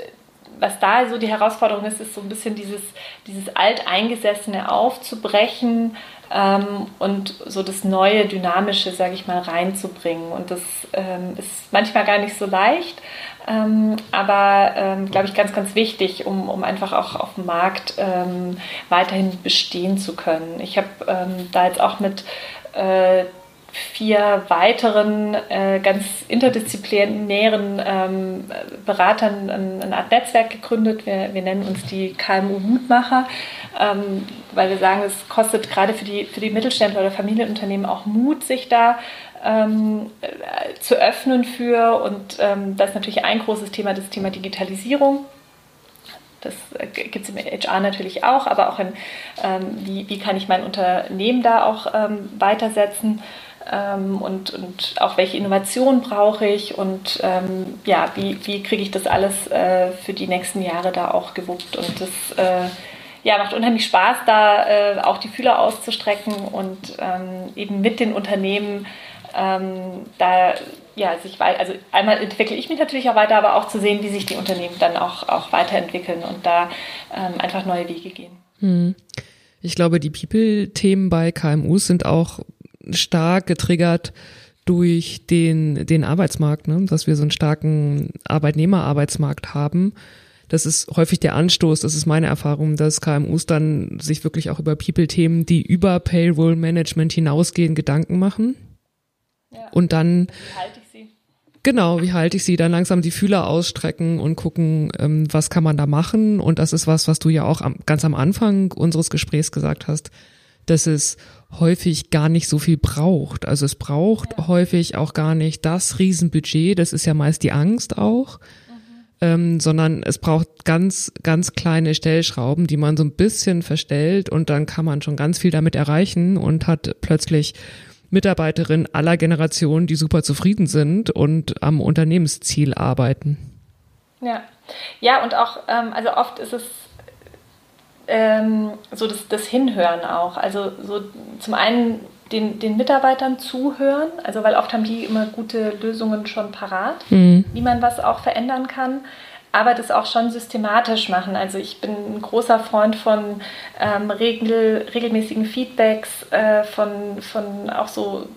Speaker 2: was da so die Herausforderung ist, ist so ein bisschen dieses, dieses Alteingesessene aufzubrechen ähm, und so das neue, dynamische, sage ich mal, reinzubringen. Und das ähm, ist manchmal gar nicht so leicht, ähm, aber ähm, glaube ich ganz, ganz wichtig, um, um einfach auch auf dem Markt ähm, weiterhin bestehen zu können. Ich habe ähm, da jetzt auch mit äh, vier weiteren äh, ganz interdisziplinären ähm, Beratern ein, eine Art Netzwerk gegründet. Wir, wir nennen uns die KMU-Mutmacher, ähm, weil wir sagen, es kostet gerade für die, für die Mittelständler oder Familienunternehmen auch Mut, sich da ähm, äh, zu öffnen für. Und ähm, das ist natürlich ein großes Thema, das Thema Digitalisierung. Das äh, gibt es im HR natürlich auch, aber auch in, ähm, wie, wie kann ich mein Unternehmen da auch ähm, weitersetzen ähm, und, und auch welche Innovation brauche ich und ähm, ja, wie, wie kriege ich das alles äh, für die nächsten Jahre da auch gewuppt. Und das äh, ja, macht unheimlich Spaß, da äh, auch die Fühler auszustrecken und ähm, eben mit den Unternehmen ähm, da ja, sich weiter, also einmal entwickle ich mich natürlich auch weiter, aber auch zu sehen, wie sich die Unternehmen dann auch, auch weiterentwickeln und da ähm, einfach neue Wege gehen. Hm.
Speaker 1: Ich glaube, die People-Themen bei KMUs sind auch stark getriggert durch den, den Arbeitsmarkt, ne? dass wir so einen starken Arbeitnehmerarbeitsmarkt haben. Das ist häufig der Anstoß, das ist meine Erfahrung, dass KMUs dann sich wirklich auch über People-Themen, die über Payroll-Management hinausgehen, Gedanken machen. Ja. Und dann. Wie halte ich sie? Genau, wie halte ich sie? Dann langsam die Fühler ausstrecken und gucken, ähm, was kann man da machen. Und das ist was, was du ja auch am, ganz am Anfang unseres Gesprächs gesagt hast, dass es häufig gar nicht so viel braucht. Also es braucht ja. häufig auch gar nicht das Riesenbudget, das ist ja meist die Angst auch, mhm. ähm, sondern es braucht ganz, ganz kleine Stellschrauben, die man so ein bisschen verstellt und dann kann man schon ganz viel damit erreichen und hat plötzlich Mitarbeiterinnen aller Generationen, die super zufrieden sind und am Unternehmensziel arbeiten.
Speaker 2: Ja, ja und auch, ähm, also oft ist es ähm, so das, das Hinhören auch. Also so zum einen den, den Mitarbeitern zuhören, also weil oft haben die immer gute Lösungen schon parat, mhm. wie man was auch verändern kann aber das auch schon systematisch machen. Also ich bin ein großer Freund von ähm, regel, regelmäßigen Feedbacks, äh, von, von auch so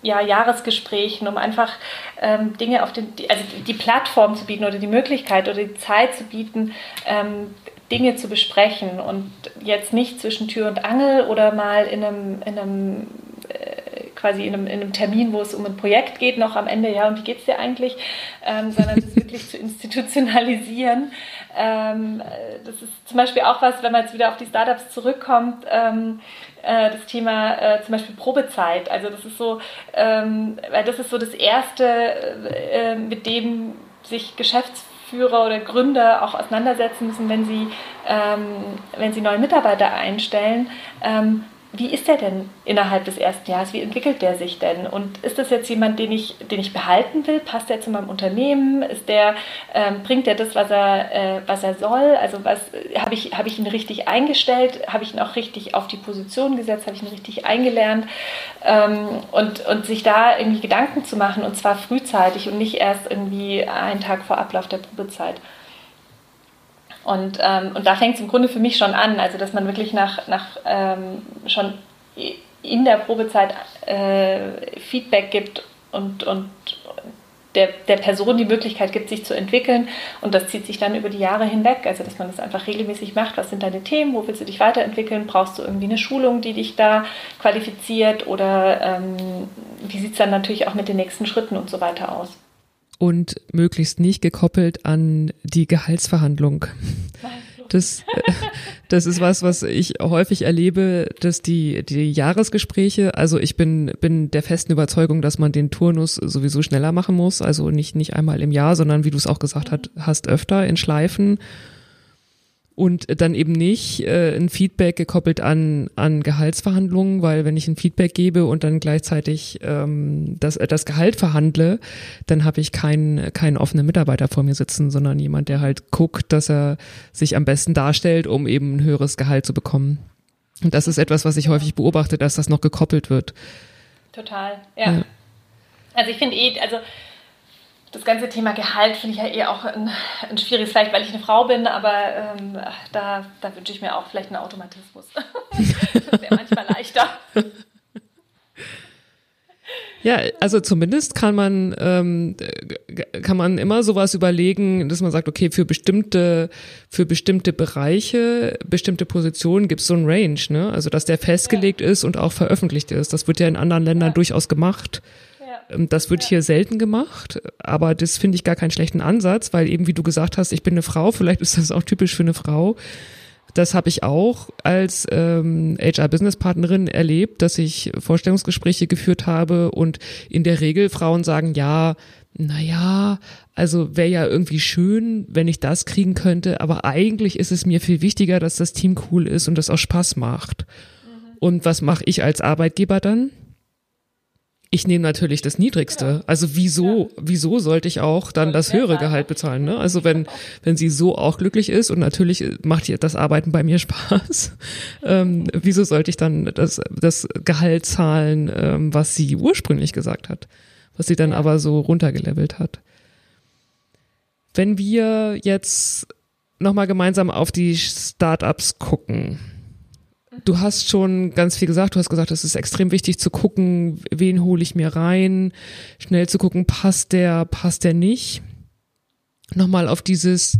Speaker 2: ja, Jahresgesprächen, um einfach ähm, Dinge auf den, also die Plattform zu bieten oder die Möglichkeit oder die Zeit zu bieten, ähm, Dinge zu besprechen und jetzt nicht zwischen Tür und Angel oder mal in einem, in einem äh, quasi in einem, in einem, Termin, wo es um ein Projekt geht, noch am Ende, ja, und wie geht es dir eigentlich, ähm, sondern das wirklich zu institutionalisieren. Ähm, äh, das ist zum Beispiel auch was, wenn man jetzt wieder auf die Startups zurückkommt, ähm, äh, das Thema äh, zum Beispiel Probezeit. Also das ist so, ähm, weil das ist so das Erste, äh, mit dem sich Geschäftsführer Geschäftsführer oder Gründer auch auseinandersetzen müssen, wenn sie, ähm, wenn sie neue Mitarbeiter einstellen. Ähm, wie ist der denn innerhalb des ersten Jahres? Wie entwickelt der sich denn? Und ist das jetzt jemand, den ich, den ich behalten will? Passt der zu meinem Unternehmen? Ist der, ähm, bringt er das, was er, äh, was er soll? Also was habe ich, habe ich ihn richtig eingestellt? Habe ich ihn auch richtig auf die Position gesetzt? Habe ich ihn richtig eingelernt? Ähm, und, und sich da irgendwie Gedanken zu machen und zwar frühzeitig und nicht erst irgendwie einen Tag vor Ablauf der Probezeit. Und, ähm, und da fängt es im Grunde für mich schon an, also dass man wirklich nach, nach ähm, schon in der Probezeit äh, Feedback gibt und, und der, der Person die Möglichkeit gibt, sich zu entwickeln. Und das zieht sich dann über die Jahre hinweg. Also, dass man das einfach regelmäßig macht. Was sind deine Themen? Wo willst du dich weiterentwickeln? Brauchst du irgendwie eine Schulung, die dich da qualifiziert? Oder ähm, wie sieht es dann natürlich auch mit den nächsten Schritten und so weiter aus?
Speaker 1: Und möglichst nicht gekoppelt an die Gehaltsverhandlung. Das, das ist was, was ich häufig erlebe, dass die, die Jahresgespräche, also ich bin, bin der festen Überzeugung, dass man den Turnus sowieso schneller machen muss, also nicht, nicht einmal im Jahr, sondern wie du es auch gesagt hat, hast, öfter in Schleifen und dann eben nicht äh, ein Feedback gekoppelt an, an Gehaltsverhandlungen, weil wenn ich ein Feedback gebe und dann gleichzeitig ähm, das, das Gehalt verhandle, dann habe ich keinen keinen offenen Mitarbeiter vor mir sitzen, sondern jemand, der halt guckt, dass er sich am besten darstellt, um eben ein höheres Gehalt zu bekommen. Und das ist etwas, was ich häufig beobachte, dass das noch gekoppelt wird.
Speaker 2: Total, ja. ja. Also ich finde eh, also das ganze Thema Gehalt finde ich ja eh auch ein, ein, schwieriges, vielleicht weil ich eine Frau bin, aber ähm, da, da wünsche ich mir auch vielleicht einen Automatismus. das wäre manchmal leichter.
Speaker 1: Ja, also zumindest kann man ähm, kann man immer sowas überlegen, dass man sagt, okay, für bestimmte für bestimmte Bereiche, bestimmte Positionen gibt es so ein Range, ne? Also dass der festgelegt ja. ist und auch veröffentlicht ist. Das wird ja in anderen Ländern ja. durchaus gemacht. Ähm, das wird hier selten gemacht, aber das finde ich gar keinen schlechten Ansatz, weil eben wie du gesagt hast, ich bin eine Frau, vielleicht ist das auch typisch für eine Frau. Das habe ich auch als ähm, HR-Business-Partnerin erlebt, dass ich Vorstellungsgespräche geführt habe und in der Regel Frauen sagen, ja, naja, also wäre ja irgendwie schön, wenn ich das kriegen könnte, aber eigentlich ist es mir viel wichtiger, dass das Team cool ist und das auch Spaß macht. Mhm. Und was mache ich als Arbeitgeber dann? Ich nehme natürlich das Niedrigste. Also wieso, wieso sollte ich auch dann das höhere Gehalt bezahlen? Ne? Also wenn, wenn sie so auch glücklich ist und natürlich macht ihr das Arbeiten bei mir Spaß, ähm, wieso sollte ich dann das, das Gehalt zahlen, ähm, was sie ursprünglich gesagt hat, was sie dann aber so runtergelevelt hat? Wenn wir jetzt nochmal gemeinsam auf die Startups gucken, Du hast schon ganz viel gesagt. Du hast gesagt, es ist extrem wichtig zu gucken, wen hole ich mir rein, schnell zu gucken, passt der, passt der nicht. Nochmal auf dieses,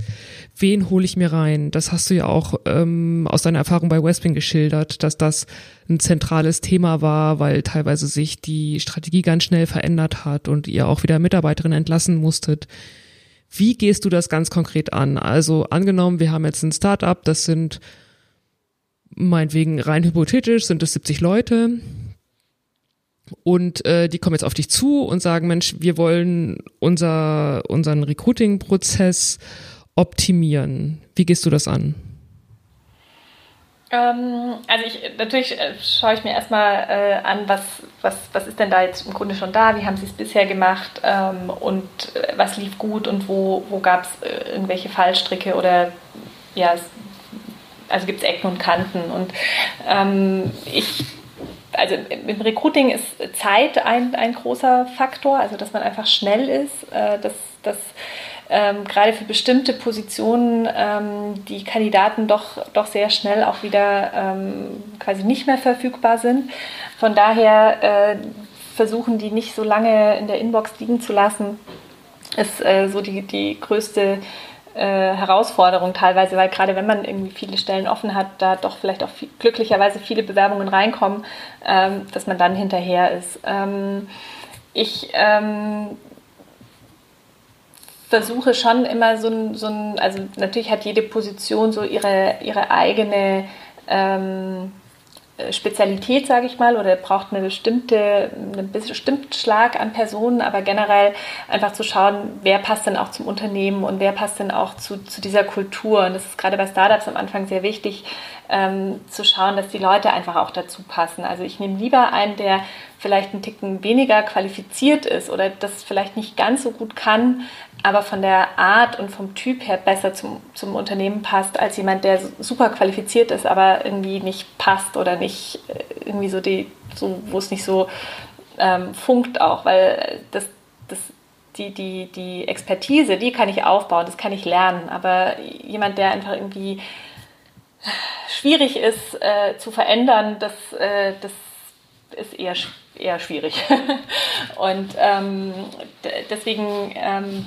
Speaker 1: wen hole ich mir rein? Das hast du ja auch ähm, aus deiner Erfahrung bei Westwing geschildert, dass das ein zentrales Thema war, weil teilweise sich die Strategie ganz schnell verändert hat und ihr auch wieder Mitarbeiterin entlassen musstet. Wie gehst du das ganz konkret an? Also angenommen, wir haben jetzt ein Startup, das sind meinetwegen rein hypothetisch sind es 70 Leute und äh, die kommen jetzt auf dich zu und sagen, Mensch, wir wollen unser, unseren Recruiting-Prozess optimieren. Wie gehst du das an?
Speaker 2: Ähm, also ich, natürlich äh, schaue ich mir erstmal äh, an, was, was, was ist denn da jetzt im Grunde schon da, wie haben sie es bisher gemacht ähm, und äh, was lief gut und wo, wo gab es äh, irgendwelche Fallstricke oder ja, also gibt es Ecken und Kanten. Und ähm, ich also im Recruiting ist Zeit ein, ein großer Faktor, also dass man einfach schnell ist, äh, dass, dass ähm, gerade für bestimmte Positionen ähm, die Kandidaten doch, doch sehr schnell auch wieder ähm, quasi nicht mehr verfügbar sind. Von daher äh, versuchen die nicht so lange in der Inbox liegen zu lassen, ist äh, so die, die größte äh, Herausforderung teilweise, weil gerade wenn man irgendwie viele Stellen offen hat, da doch vielleicht auch viel, glücklicherweise viele Bewerbungen reinkommen, ähm, dass man dann hinterher ist. Ähm, ich ähm, versuche schon immer so ein, so ein, also natürlich hat jede Position so ihre, ihre eigene ähm, äh, Spezialität, sage ich mal, oder braucht eine bestimmte, einen bestimmten Schlag an Personen, aber generell einfach zu schauen, wer passt denn auch zum Unternehmen und wer passt denn auch zu, zu dieser Kultur. Und das ist gerade bei Startups am Anfang sehr wichtig, ähm, zu schauen, dass die Leute einfach auch dazu passen. Also ich nehme lieber einen, der vielleicht einen Ticken weniger qualifiziert ist oder das vielleicht nicht ganz so gut kann, aber von der Art und vom Typ her besser zum, zum Unternehmen passt, als jemand, der super qualifiziert ist, aber irgendwie nicht passt oder nicht äh, irgendwie so die, so, wo es nicht so ähm, funkt auch, weil das, das, die, die, die Expertise, die kann ich aufbauen, das kann ich lernen, aber jemand, der einfach irgendwie schwierig ist äh, zu verändern, das, äh, das ist eher, eher schwierig. und ähm, deswegen ähm,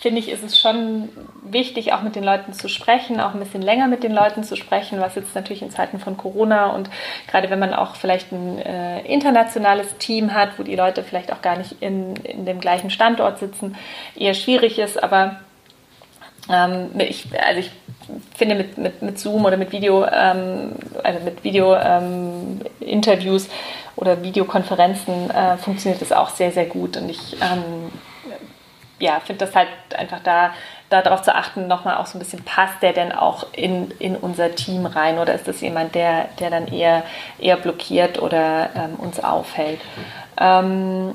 Speaker 2: finde ich, ist es schon wichtig, auch mit den Leuten zu sprechen, auch ein bisschen länger mit den Leuten zu sprechen, was jetzt natürlich in Zeiten von Corona und gerade wenn man auch vielleicht ein äh, internationales Team hat, wo die Leute vielleicht auch gar nicht in, in dem gleichen Standort sitzen, eher schwierig ist, aber ähm, ich, also ich finde mit, mit, mit Zoom oder mit Video, ähm, also mit Video-Interviews ähm, oder Videokonferenzen äh, funktioniert das auch sehr, sehr gut. Und ich ähm, ja, finde das halt einfach da, darauf zu achten, nochmal auch so ein bisschen, passt der denn auch in, in unser Team rein oder ist das jemand, der, der dann eher, eher blockiert oder ähm, uns aufhält? Ähm,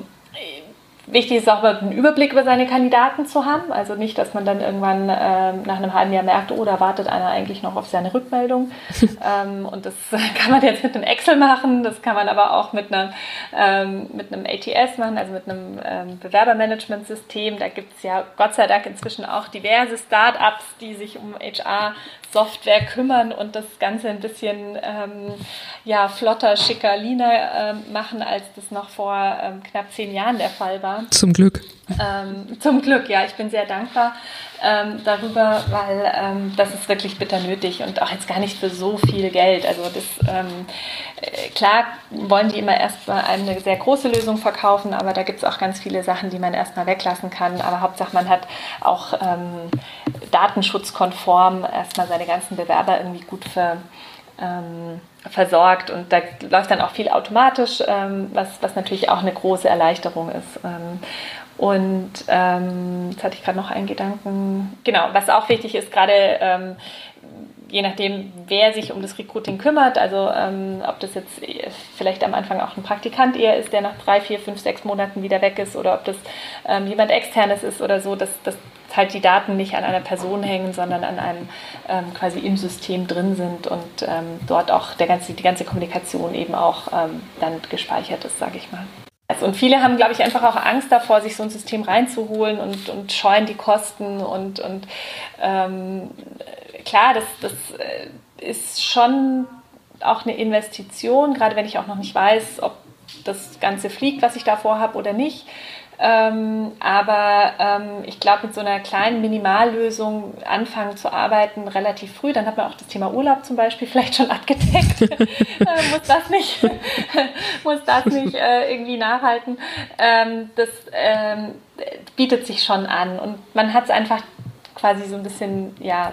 Speaker 2: Wichtig ist auch einen Überblick über seine Kandidaten zu haben. Also nicht, dass man dann irgendwann ähm, nach einem halben Jahr merkt, oh, da wartet einer eigentlich noch auf seine Rückmeldung. ähm, und das kann man jetzt mit einem Excel machen, das kann man aber auch mit, einer, ähm, mit einem ATS machen, also mit einem ähm, Bewerbermanagementsystem. Da gibt es ja Gott sei Dank inzwischen auch diverse Start-ups, die sich um HR Software kümmern und das Ganze ein bisschen ähm, ja, flotter, schicker, leaner ähm, machen, als das noch vor ähm, knapp zehn Jahren der Fall war.
Speaker 1: Zum Glück.
Speaker 2: Ähm, zum Glück, ja. Ich bin sehr dankbar ähm, darüber, weil ähm, das ist wirklich bitter nötig und auch jetzt gar nicht für so viel Geld. Also das äh, klar wollen die immer erstmal eine sehr große Lösung verkaufen, aber da gibt es auch ganz viele Sachen, die man erstmal weglassen kann. Aber Hauptsache man hat auch datenschutzkonform erstmal seine ganzen Bewerber irgendwie gut ver, ähm, versorgt und da läuft dann auch viel automatisch, ähm, was, was natürlich auch eine große Erleichterung ist. Und ähm, jetzt hatte ich gerade noch einen Gedanken. Genau, was auch wichtig ist, gerade ähm, je nachdem, wer sich um das Recruiting kümmert, also ähm, ob das jetzt vielleicht am Anfang auch ein Praktikant eher ist, der nach drei, vier, fünf, sechs Monaten wieder weg ist, oder ob das ähm, jemand externes ist oder so, dass, dass halt die Daten nicht an einer Person hängen, sondern an einem ähm, quasi im System drin sind und ähm, dort auch der ganze, die ganze Kommunikation eben auch ähm, dann gespeichert ist, sage ich mal. Und viele haben, glaube ich, einfach auch Angst davor, sich so ein System reinzuholen und, und scheuen die Kosten und, und ähm, klar, das, das äh, ist schon auch eine Investition, gerade wenn ich auch noch nicht weiß, ob das Ganze fliegt, was ich da vorhabe oder nicht. Ähm, aber ähm, ich glaube, mit so einer kleinen Minimallösung anfangen zu arbeiten, relativ früh, dann hat man auch das Thema Urlaub zum Beispiel vielleicht schon abgedeckt. äh, muss das nicht, muss das nicht äh, irgendwie nachhalten. Ähm, das ähm, bietet sich schon an und man hat es einfach quasi so ein bisschen ja,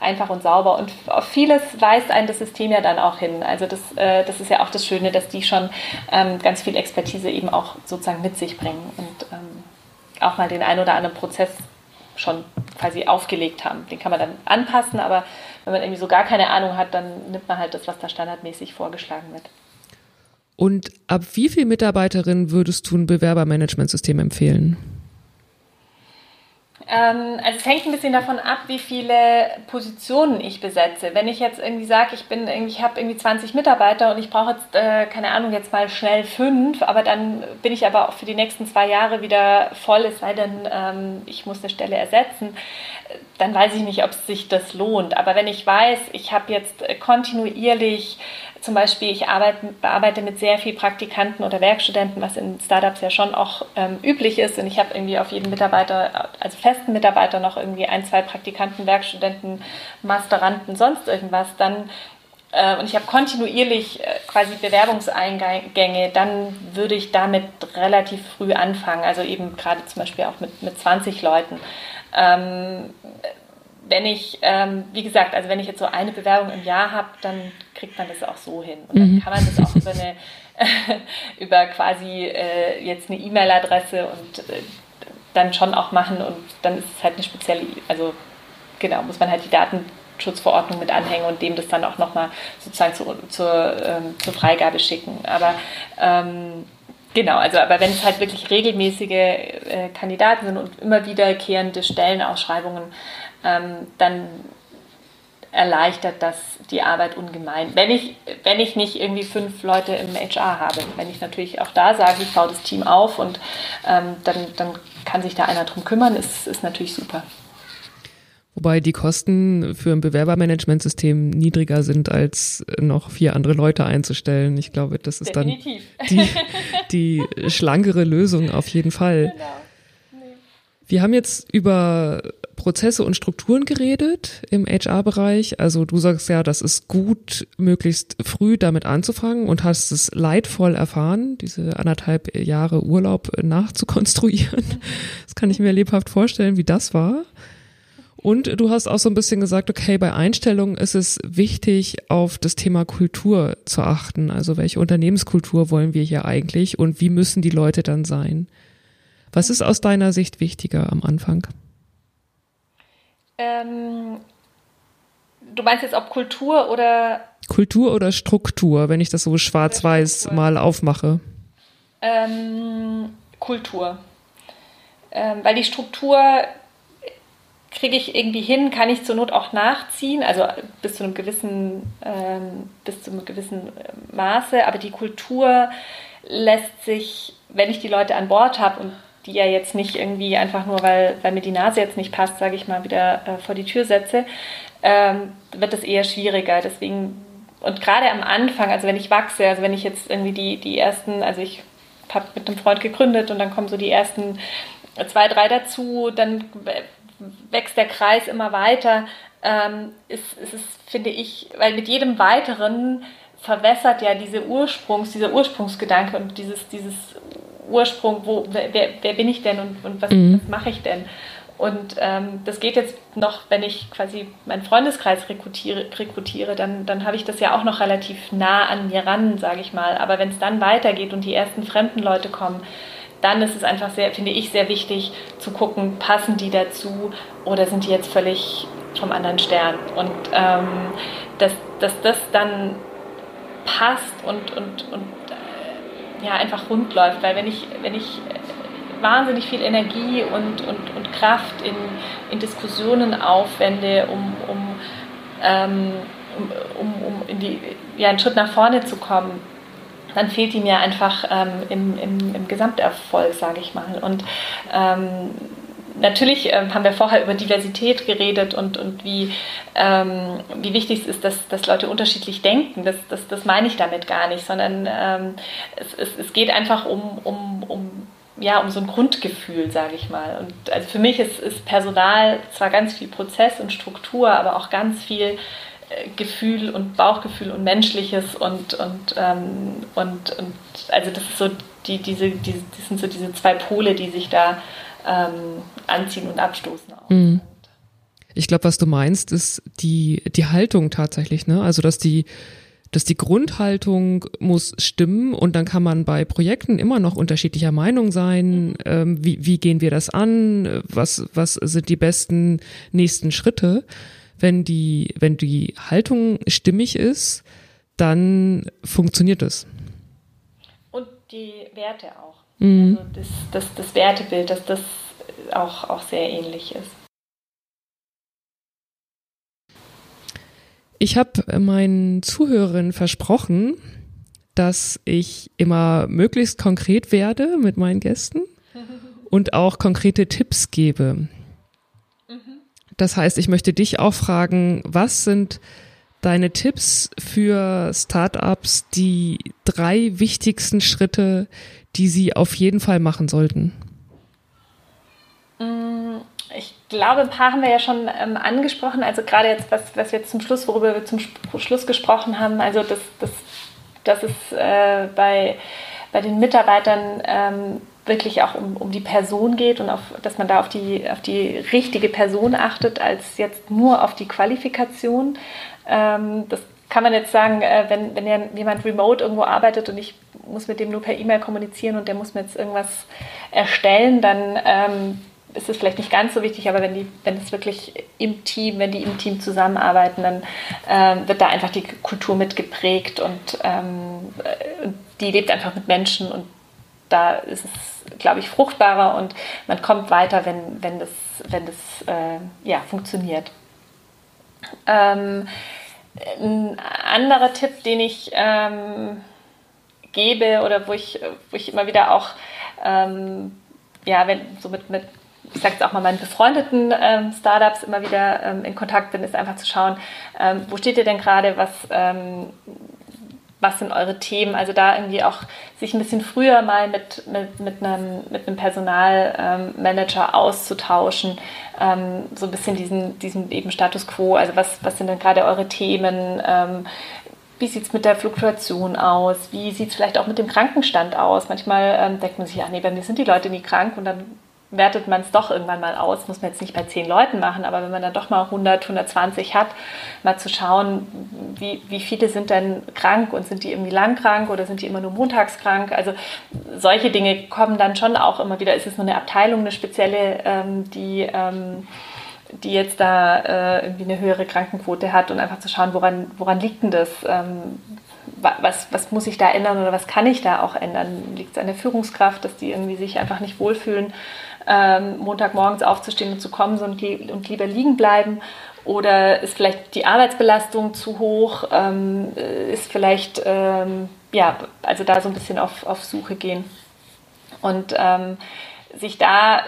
Speaker 2: einfach und sauber. Und auf vieles weist ein das System ja dann auch hin. Also das, äh, das ist ja auch das Schöne, dass die schon ähm, ganz viel Expertise eben auch sozusagen mit sich bringen und ähm, auch mal den einen oder anderen Prozess schon quasi aufgelegt haben. Den kann man dann anpassen, aber wenn man irgendwie so gar keine Ahnung hat, dann nimmt man halt das, was da standardmäßig vorgeschlagen wird.
Speaker 1: Und ab wie viel Mitarbeiterinnen würdest du ein Bewerbermanagementsystem empfehlen?
Speaker 2: Ähm, also es hängt ein bisschen davon ab, wie viele Positionen ich besetze. Wenn ich jetzt irgendwie sage, ich bin irgendwie, ich habe irgendwie 20 Mitarbeiter und ich brauche jetzt, äh, keine Ahnung, jetzt mal schnell fünf, aber dann bin ich aber auch für die nächsten zwei Jahre wieder voll, es sei denn, ähm, ich muss eine Stelle ersetzen, dann weiß ich nicht, ob sich das lohnt. Aber wenn ich weiß, ich habe jetzt kontinuierlich zum Beispiel, ich arbeite, bearbeite mit sehr viel Praktikanten oder Werkstudenten, was in Startups ja schon auch ähm, üblich ist. Und ich habe irgendwie auf jeden Mitarbeiter, also festen Mitarbeiter, noch irgendwie ein, zwei Praktikanten, Werkstudenten, Masteranden, sonst irgendwas. Dann äh, und ich habe kontinuierlich äh, quasi Bewerbungseingänge, dann würde ich damit relativ früh anfangen. Also eben gerade zum Beispiel auch mit, mit 20 Leuten. Ähm, wenn ich, ähm, wie gesagt, also wenn ich jetzt so eine Bewerbung im Jahr habe, dann kriegt man das auch so hin. Und dann mhm. kann man das auch über eine, über quasi äh, jetzt eine E-Mail-Adresse und äh, dann schon auch machen und dann ist es halt eine spezielle, also genau, muss man halt die Datenschutzverordnung mit anhängen und dem das dann auch nochmal sozusagen zu, zur, ähm, zur Freigabe schicken. Aber ähm, Genau, also aber wenn es halt wirklich regelmäßige äh, Kandidaten sind und immer wiederkehrende Stellenausschreibungen, ähm, dann erleichtert das die Arbeit ungemein. Wenn ich, wenn ich nicht irgendwie fünf Leute im HR habe. Wenn ich natürlich auch da sage, ich baue das Team auf und ähm, dann, dann kann sich da einer drum kümmern, ist, ist natürlich super.
Speaker 1: Wobei die Kosten für ein Bewerbermanagementsystem niedriger sind, als noch vier andere Leute einzustellen. Ich glaube, das ist Definitiv. dann die, die schlankere Lösung auf jeden Fall. Genau. Nee. Wir haben jetzt über Prozesse und Strukturen geredet im HR-Bereich. Also du sagst ja, das ist gut, möglichst früh damit anzufangen und hast es leidvoll erfahren, diese anderthalb Jahre Urlaub nachzukonstruieren. Das kann ich mir lebhaft vorstellen, wie das war. Und du hast auch so ein bisschen gesagt, okay, bei Einstellungen ist es wichtig, auf das Thema Kultur zu achten. Also welche Unternehmenskultur wollen wir hier eigentlich und wie müssen die Leute dann sein? Was ist aus deiner Sicht wichtiger am Anfang?
Speaker 2: Ähm, du meinst jetzt ob Kultur oder
Speaker 1: Kultur oder Struktur, wenn ich das so schwarz-weiß mal aufmache?
Speaker 2: Ähm, Kultur. ähm, weil die Struktur kriege ich irgendwie hin, kann ich zur Not auch nachziehen, also bis zu einem gewissen, ähm, bis zu einem gewissen äh, Maße, aber die Kultur lässt sich, wenn ich die Leute an Bord habe und die ja jetzt nicht irgendwie einfach nur, weil, weil mir die Nase jetzt nicht passt, sage ich mal, wieder äh, vor die Tür setze, ähm, wird das eher schwieriger. Deswegen, und gerade am Anfang, also wenn ich wachse, also wenn ich jetzt irgendwie die, die ersten, also ich habe mit einem Freund gegründet und dann kommen so die ersten zwei, drei dazu, dann wächst der Kreis immer weiter, ähm, ist, ist es, finde ich, weil mit jedem weiteren verwässert ja diese Ursprungs, dieser Ursprungsgedanke und dieses, dieses Ursprung, wo, wer, wer bin ich denn und, und was, mhm. was mache ich denn? Und ähm, das geht jetzt noch, wenn ich quasi meinen Freundeskreis rekrutiere, rekrutiere dann, dann habe ich das ja auch noch relativ nah an mir ran, sage ich mal. Aber wenn es dann weitergeht und die ersten fremden Leute kommen, dann ist es einfach sehr, finde ich, sehr wichtig zu gucken, passen die dazu oder sind die jetzt völlig vom anderen Stern? Und ähm, dass, dass das dann passt und, und, und äh, ja, einfach rund läuft. Weil wenn ich, wenn ich wahnsinnig viel Energie und, und, und Kraft in, in Diskussionen aufwende, um, um, ähm, um, um, um in die, ja, einen Schritt nach vorne zu kommen, dann fehlt die mir einfach ähm, im, im, im Gesamterfolg, sage ich mal. Und ähm, natürlich ähm, haben wir vorher über Diversität geredet und, und wie, ähm, wie wichtig es ist, dass, dass Leute unterschiedlich denken. Das, das, das meine ich damit gar nicht, sondern ähm, es, es, es geht einfach um, um, um ja, um so ein Grundgefühl, sage ich mal. Und also für mich ist, ist Personal zwar ganz viel Prozess und Struktur, aber auch ganz viel Gefühl und Bauchgefühl und Menschliches und, und, ähm, und, und also das ist so die, diese, diese, das sind so diese zwei Pole, die sich da ähm, anziehen und abstoßen. Mhm.
Speaker 1: Ich glaube, was du meinst, ist die, die Haltung tatsächlich, ne? Also dass die dass die Grundhaltung muss stimmen und dann kann man bei Projekten immer noch unterschiedlicher Meinung sein. Mhm. Ähm, wie, wie gehen wir das an? Was, was sind die besten nächsten Schritte? Wenn die, wenn die Haltung stimmig ist, dann funktioniert es.
Speaker 2: Und die Werte auch. Mhm. Also das, das, das Wertebild, dass das auch, auch sehr ähnlich ist.
Speaker 1: Ich habe meinen Zuhörerinnen versprochen, dass ich immer möglichst konkret werde mit meinen Gästen und auch konkrete Tipps gebe. Das heißt, ich möchte dich auch fragen, was sind deine Tipps für Startups, die drei wichtigsten Schritte, die sie auf jeden Fall machen sollten?
Speaker 2: Mm, ich glaube, ein paar haben wir ja schon ähm, angesprochen. Also gerade jetzt, was, was wir zum Schluss, worüber wir zum Schluss gesprochen haben, also das, das, das ist äh, bei, bei den Mitarbeitern ähm, wirklich auch um, um die Person geht und auf, dass man da auf die, auf die richtige Person achtet, als jetzt nur auf die Qualifikation. Ähm, das kann man jetzt sagen, äh, wenn, wenn ja jemand remote irgendwo arbeitet und ich muss mit dem nur per E-Mail kommunizieren und der muss mir jetzt irgendwas erstellen, dann ähm, ist es vielleicht nicht ganz so wichtig, aber wenn die, wenn es wirklich im Team, wenn die im Team zusammenarbeiten, dann ähm, wird da einfach die Kultur mitgeprägt und ähm, die lebt einfach mit Menschen und da ist es, glaube ich, fruchtbarer und man kommt weiter, wenn, wenn das, wenn das äh, ja, funktioniert. Ähm, ein anderer Tipp, den ich ähm, gebe oder wo ich, wo ich immer wieder auch, ähm, ja, wenn so mit, mit ich sage jetzt auch mal meinen befreundeten ähm, Startups immer wieder ähm, in Kontakt bin, ist einfach zu schauen, ähm, wo steht ihr denn gerade, was, ähm, was sind eure Themen? Also da irgendwie auch sich ein bisschen früher mal mit, mit, mit, einem, mit einem Personalmanager ähm, auszutauschen, ähm, so ein bisschen diesen, diesen eben Status quo, also was, was sind denn gerade eure Themen? Ähm, wie sieht es mit der Fluktuation aus? Wie sieht es vielleicht auch mit dem Krankenstand aus? Manchmal ähm, denkt man sich, ach nee, bei mir sind die Leute nie krank und dann wertet man es doch irgendwann mal aus. Muss man jetzt nicht bei zehn Leuten machen, aber wenn man dann doch mal 100, 120 hat, mal zu schauen, wie, wie viele sind denn krank und sind die irgendwie lang krank oder sind die immer nur montags krank? Also solche Dinge kommen dann schon auch immer wieder. Ist es nur eine Abteilung, eine spezielle, ähm, die, ähm, die jetzt da äh, irgendwie eine höhere Krankenquote hat und einfach zu schauen, woran, woran liegt denn das? Ähm, was, was muss ich da ändern oder was kann ich da auch ändern? Liegt es an der Führungskraft, dass die irgendwie sich einfach nicht wohlfühlen, ähm, Montagmorgens aufzustehen und zu kommen und, und lieber liegen bleiben? Oder ist vielleicht die Arbeitsbelastung zu hoch? Ähm, ist vielleicht, ähm, ja, also da so ein bisschen auf, auf Suche gehen. Und ähm, sich da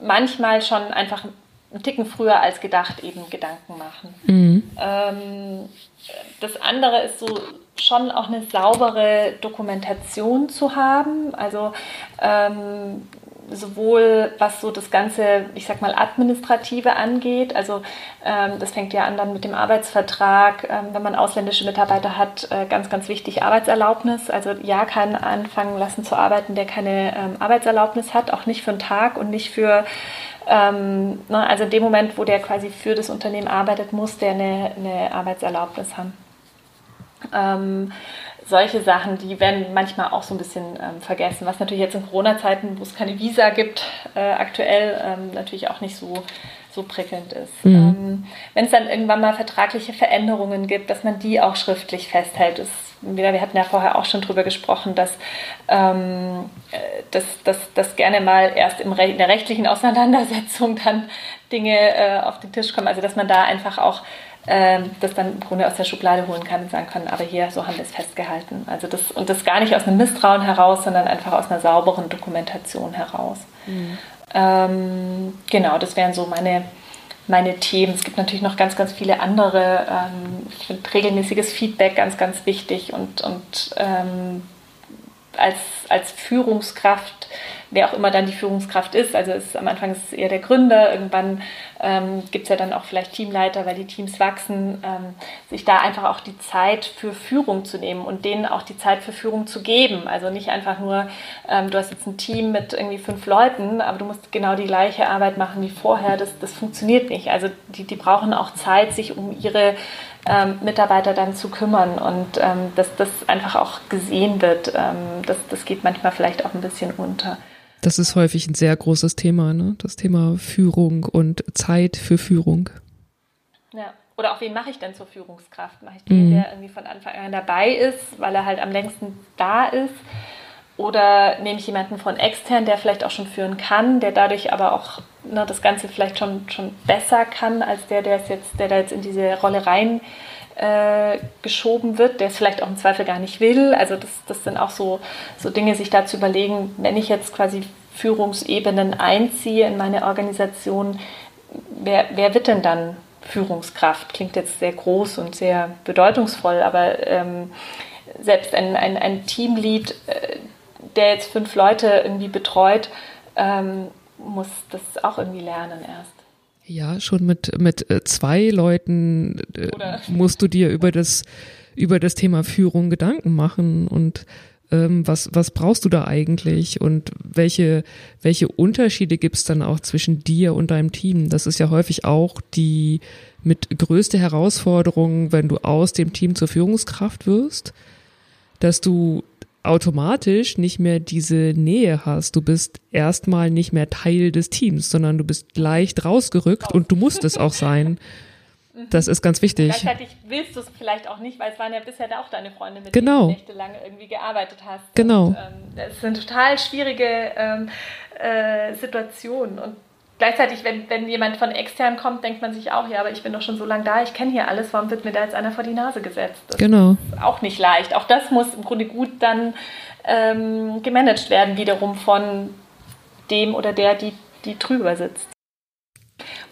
Speaker 2: manchmal schon einfach einen Ticken früher als gedacht eben Gedanken machen. Mhm. Ähm, das andere ist so schon auch eine saubere Dokumentation zu haben. Also ähm, sowohl was so das ganze, ich sag mal, administrative angeht. Also ähm, das fängt ja an dann mit dem Arbeitsvertrag, ähm, wenn man ausländische Mitarbeiter hat, äh, ganz, ganz wichtig Arbeitserlaubnis. Also ja, keinen anfangen lassen zu arbeiten, der keine ähm, Arbeitserlaubnis hat, auch nicht für einen Tag und nicht für ähm, ne, also in dem Moment, wo der quasi für das Unternehmen arbeitet, muss der eine, eine Arbeitserlaubnis haben. Solche Sachen, die werden manchmal auch so ein bisschen ähm, vergessen, was natürlich jetzt in Corona-Zeiten, wo es keine Visa gibt, äh, aktuell ähm, natürlich auch nicht so, so prickelnd ist. Mhm. Ähm, Wenn es dann irgendwann mal vertragliche Veränderungen gibt, dass man die auch schriftlich festhält. Das, wir hatten ja vorher auch schon drüber gesprochen, dass, ähm, äh, dass, dass, dass gerne mal erst im in der rechtlichen Auseinandersetzung dann Dinge äh, auf den Tisch kommen. Also dass man da einfach auch ähm, das dann im Grunde aus der Schublade holen kann und sagen kann, aber hier, so haben wir es festgehalten. Also das, und das gar nicht aus einem Misstrauen heraus, sondern einfach aus einer sauberen Dokumentation heraus. Mhm. Ähm, genau, das wären so meine, meine Themen. Es gibt natürlich noch ganz, ganz viele andere. Ähm, ich finde regelmäßiges Feedback ganz, ganz wichtig und, und ähm, als, als Führungskraft wer auch immer dann die Führungskraft ist. Also ist, am Anfang ist es eher der Gründer, irgendwann ähm, gibt es ja dann auch vielleicht Teamleiter, weil die Teams wachsen, ähm, sich da einfach auch die Zeit für Führung zu nehmen und denen auch die Zeit für Führung zu geben. Also nicht einfach nur, ähm, du hast jetzt ein Team mit irgendwie fünf Leuten, aber du musst genau die gleiche Arbeit machen wie vorher. Das, das funktioniert nicht. Also die, die brauchen auch Zeit, sich um ihre ähm, Mitarbeiter dann zu kümmern und ähm, dass das einfach auch gesehen wird. Ähm, das, das geht manchmal vielleicht auch ein bisschen unter.
Speaker 1: Das ist häufig ein sehr großes Thema, ne? Das Thema Führung und Zeit für Führung.
Speaker 2: Ja. Oder auch wen mache ich denn zur Führungskraft? Mache ich den, mhm. der irgendwie von Anfang an dabei ist, weil er halt am längsten da ist? Oder nehme ich jemanden von extern, der vielleicht auch schon führen kann, der dadurch aber auch ne, das Ganze vielleicht schon, schon besser kann als der, der es jetzt, der da jetzt in diese Rolle rein äh, geschoben wird, der es vielleicht auch im Zweifel gar nicht will. Also das, das sind auch so, so Dinge, sich da zu überlegen, wenn ich jetzt quasi Führungsebenen einziehe in meine Organisation, wer, wer wird denn dann Führungskraft? Klingt jetzt sehr groß und sehr bedeutungsvoll, aber ähm, selbst ein, ein, ein Teamlead, äh, der jetzt fünf Leute irgendwie betreut, ähm, muss das auch irgendwie lernen erst.
Speaker 1: Ja, schon mit, mit äh, zwei Leuten äh, musst du dir über das, über das Thema Führung Gedanken machen und ähm, was, was brauchst du da eigentlich und welche, welche Unterschiede gibt's dann auch zwischen dir und deinem Team? Das ist ja häufig auch die mit größte Herausforderung, wenn du aus dem Team zur Führungskraft wirst, dass du automatisch nicht mehr diese Nähe hast. Du bist erstmal nicht mehr Teil des Teams, sondern du bist leicht rausgerückt und du musst es auch sein. Das ist ganz wichtig.
Speaker 2: Gleichzeitig willst du es vielleicht auch nicht, weil es waren ja bisher auch deine Freunde, mit
Speaker 1: genau.
Speaker 2: denen du nächtelang irgendwie gearbeitet hast.
Speaker 1: Genau.
Speaker 2: Und, ähm, das ist eine total schwierige ähm, äh, Situation. Und gleichzeitig, wenn, wenn jemand von extern kommt, denkt man sich auch, ja, aber ich bin doch schon so lange da, ich kenne hier alles, warum wird mir da jetzt einer vor die Nase gesetzt? Das
Speaker 1: genau.
Speaker 2: ist auch nicht leicht. Auch das muss im Grunde gut dann ähm, gemanagt werden, wiederum von dem oder der, die, die drüber sitzt.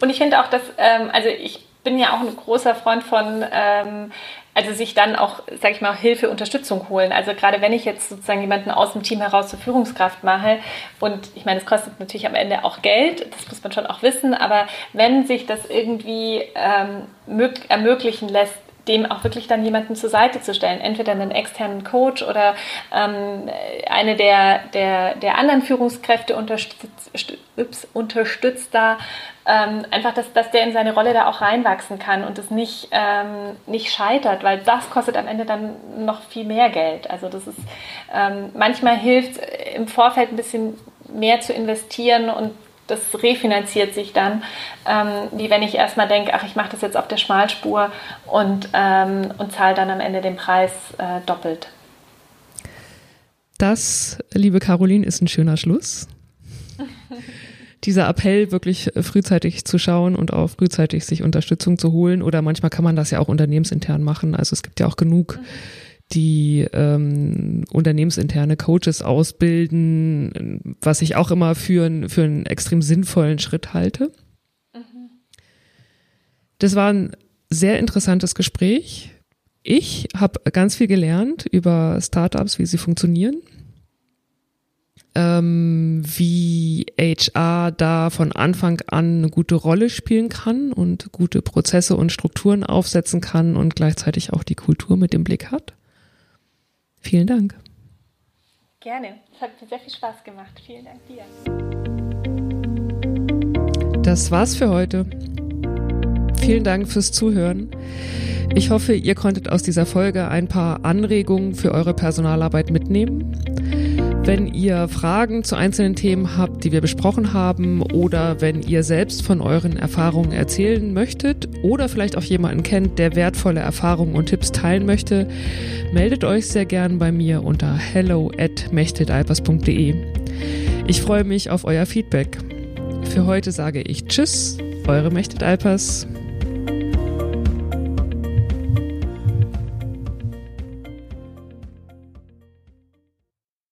Speaker 2: Und ich finde auch, dass, ähm, also ich bin ja auch ein großer Freund von ähm, also sich dann auch, sage ich mal, Hilfe, Unterstützung holen. Also gerade wenn ich jetzt sozusagen jemanden aus dem Team heraus zur Führungskraft mache und ich meine, es kostet natürlich am Ende auch Geld, das muss man schon auch wissen, aber wenn sich das irgendwie ähm, ermöglichen lässt, dem auch wirklich dann jemanden zur Seite zu stellen, entweder einen externen Coach oder ähm, eine der, der, der anderen Führungskräfte unterstützt, ups, unterstützt da ähm, einfach, dass, dass der in seine Rolle da auch reinwachsen kann und es nicht, ähm, nicht scheitert, weil das kostet am Ende dann noch viel mehr Geld. Also das ist, ähm, manchmal hilft im Vorfeld ein bisschen mehr zu investieren und das refinanziert sich dann, ähm, wie wenn ich erstmal denke, ach, ich mache das jetzt auf der Schmalspur und, ähm, und zahle dann am Ende den Preis äh, doppelt.
Speaker 1: Das, liebe Caroline, ist ein schöner Schluss. Dieser Appell, wirklich frühzeitig zu schauen und auch frühzeitig sich Unterstützung zu holen. Oder manchmal kann man das ja auch unternehmensintern machen. Also es gibt ja auch genug, die ähm, unternehmensinterne Coaches ausbilden, was ich auch immer für, ein, für einen extrem sinnvollen Schritt halte. Das war ein sehr interessantes Gespräch. Ich habe ganz viel gelernt über Startups, wie sie funktionieren, ähm, wie HR da von Anfang an eine gute Rolle spielen kann und gute Prozesse und Strukturen aufsetzen kann und gleichzeitig auch die Kultur mit im Blick hat. Vielen Dank.
Speaker 2: Gerne. Es hat mir sehr viel Spaß gemacht. Vielen Dank dir.
Speaker 1: Das war's für heute. Vielen Dank fürs Zuhören. Ich hoffe, ihr konntet aus dieser Folge ein paar Anregungen für eure Personalarbeit mitnehmen. Wenn ihr Fragen zu einzelnen Themen habt, die wir besprochen haben, oder wenn ihr selbst von euren Erfahrungen erzählen möchtet oder vielleicht auch jemanden kennt, der wertvolle Erfahrungen und Tipps teilen möchte, meldet euch sehr gern bei mir unter hello at Ich freue mich auf euer Feedback. Für heute sage ich Tschüss, eure Mechtet Alpers.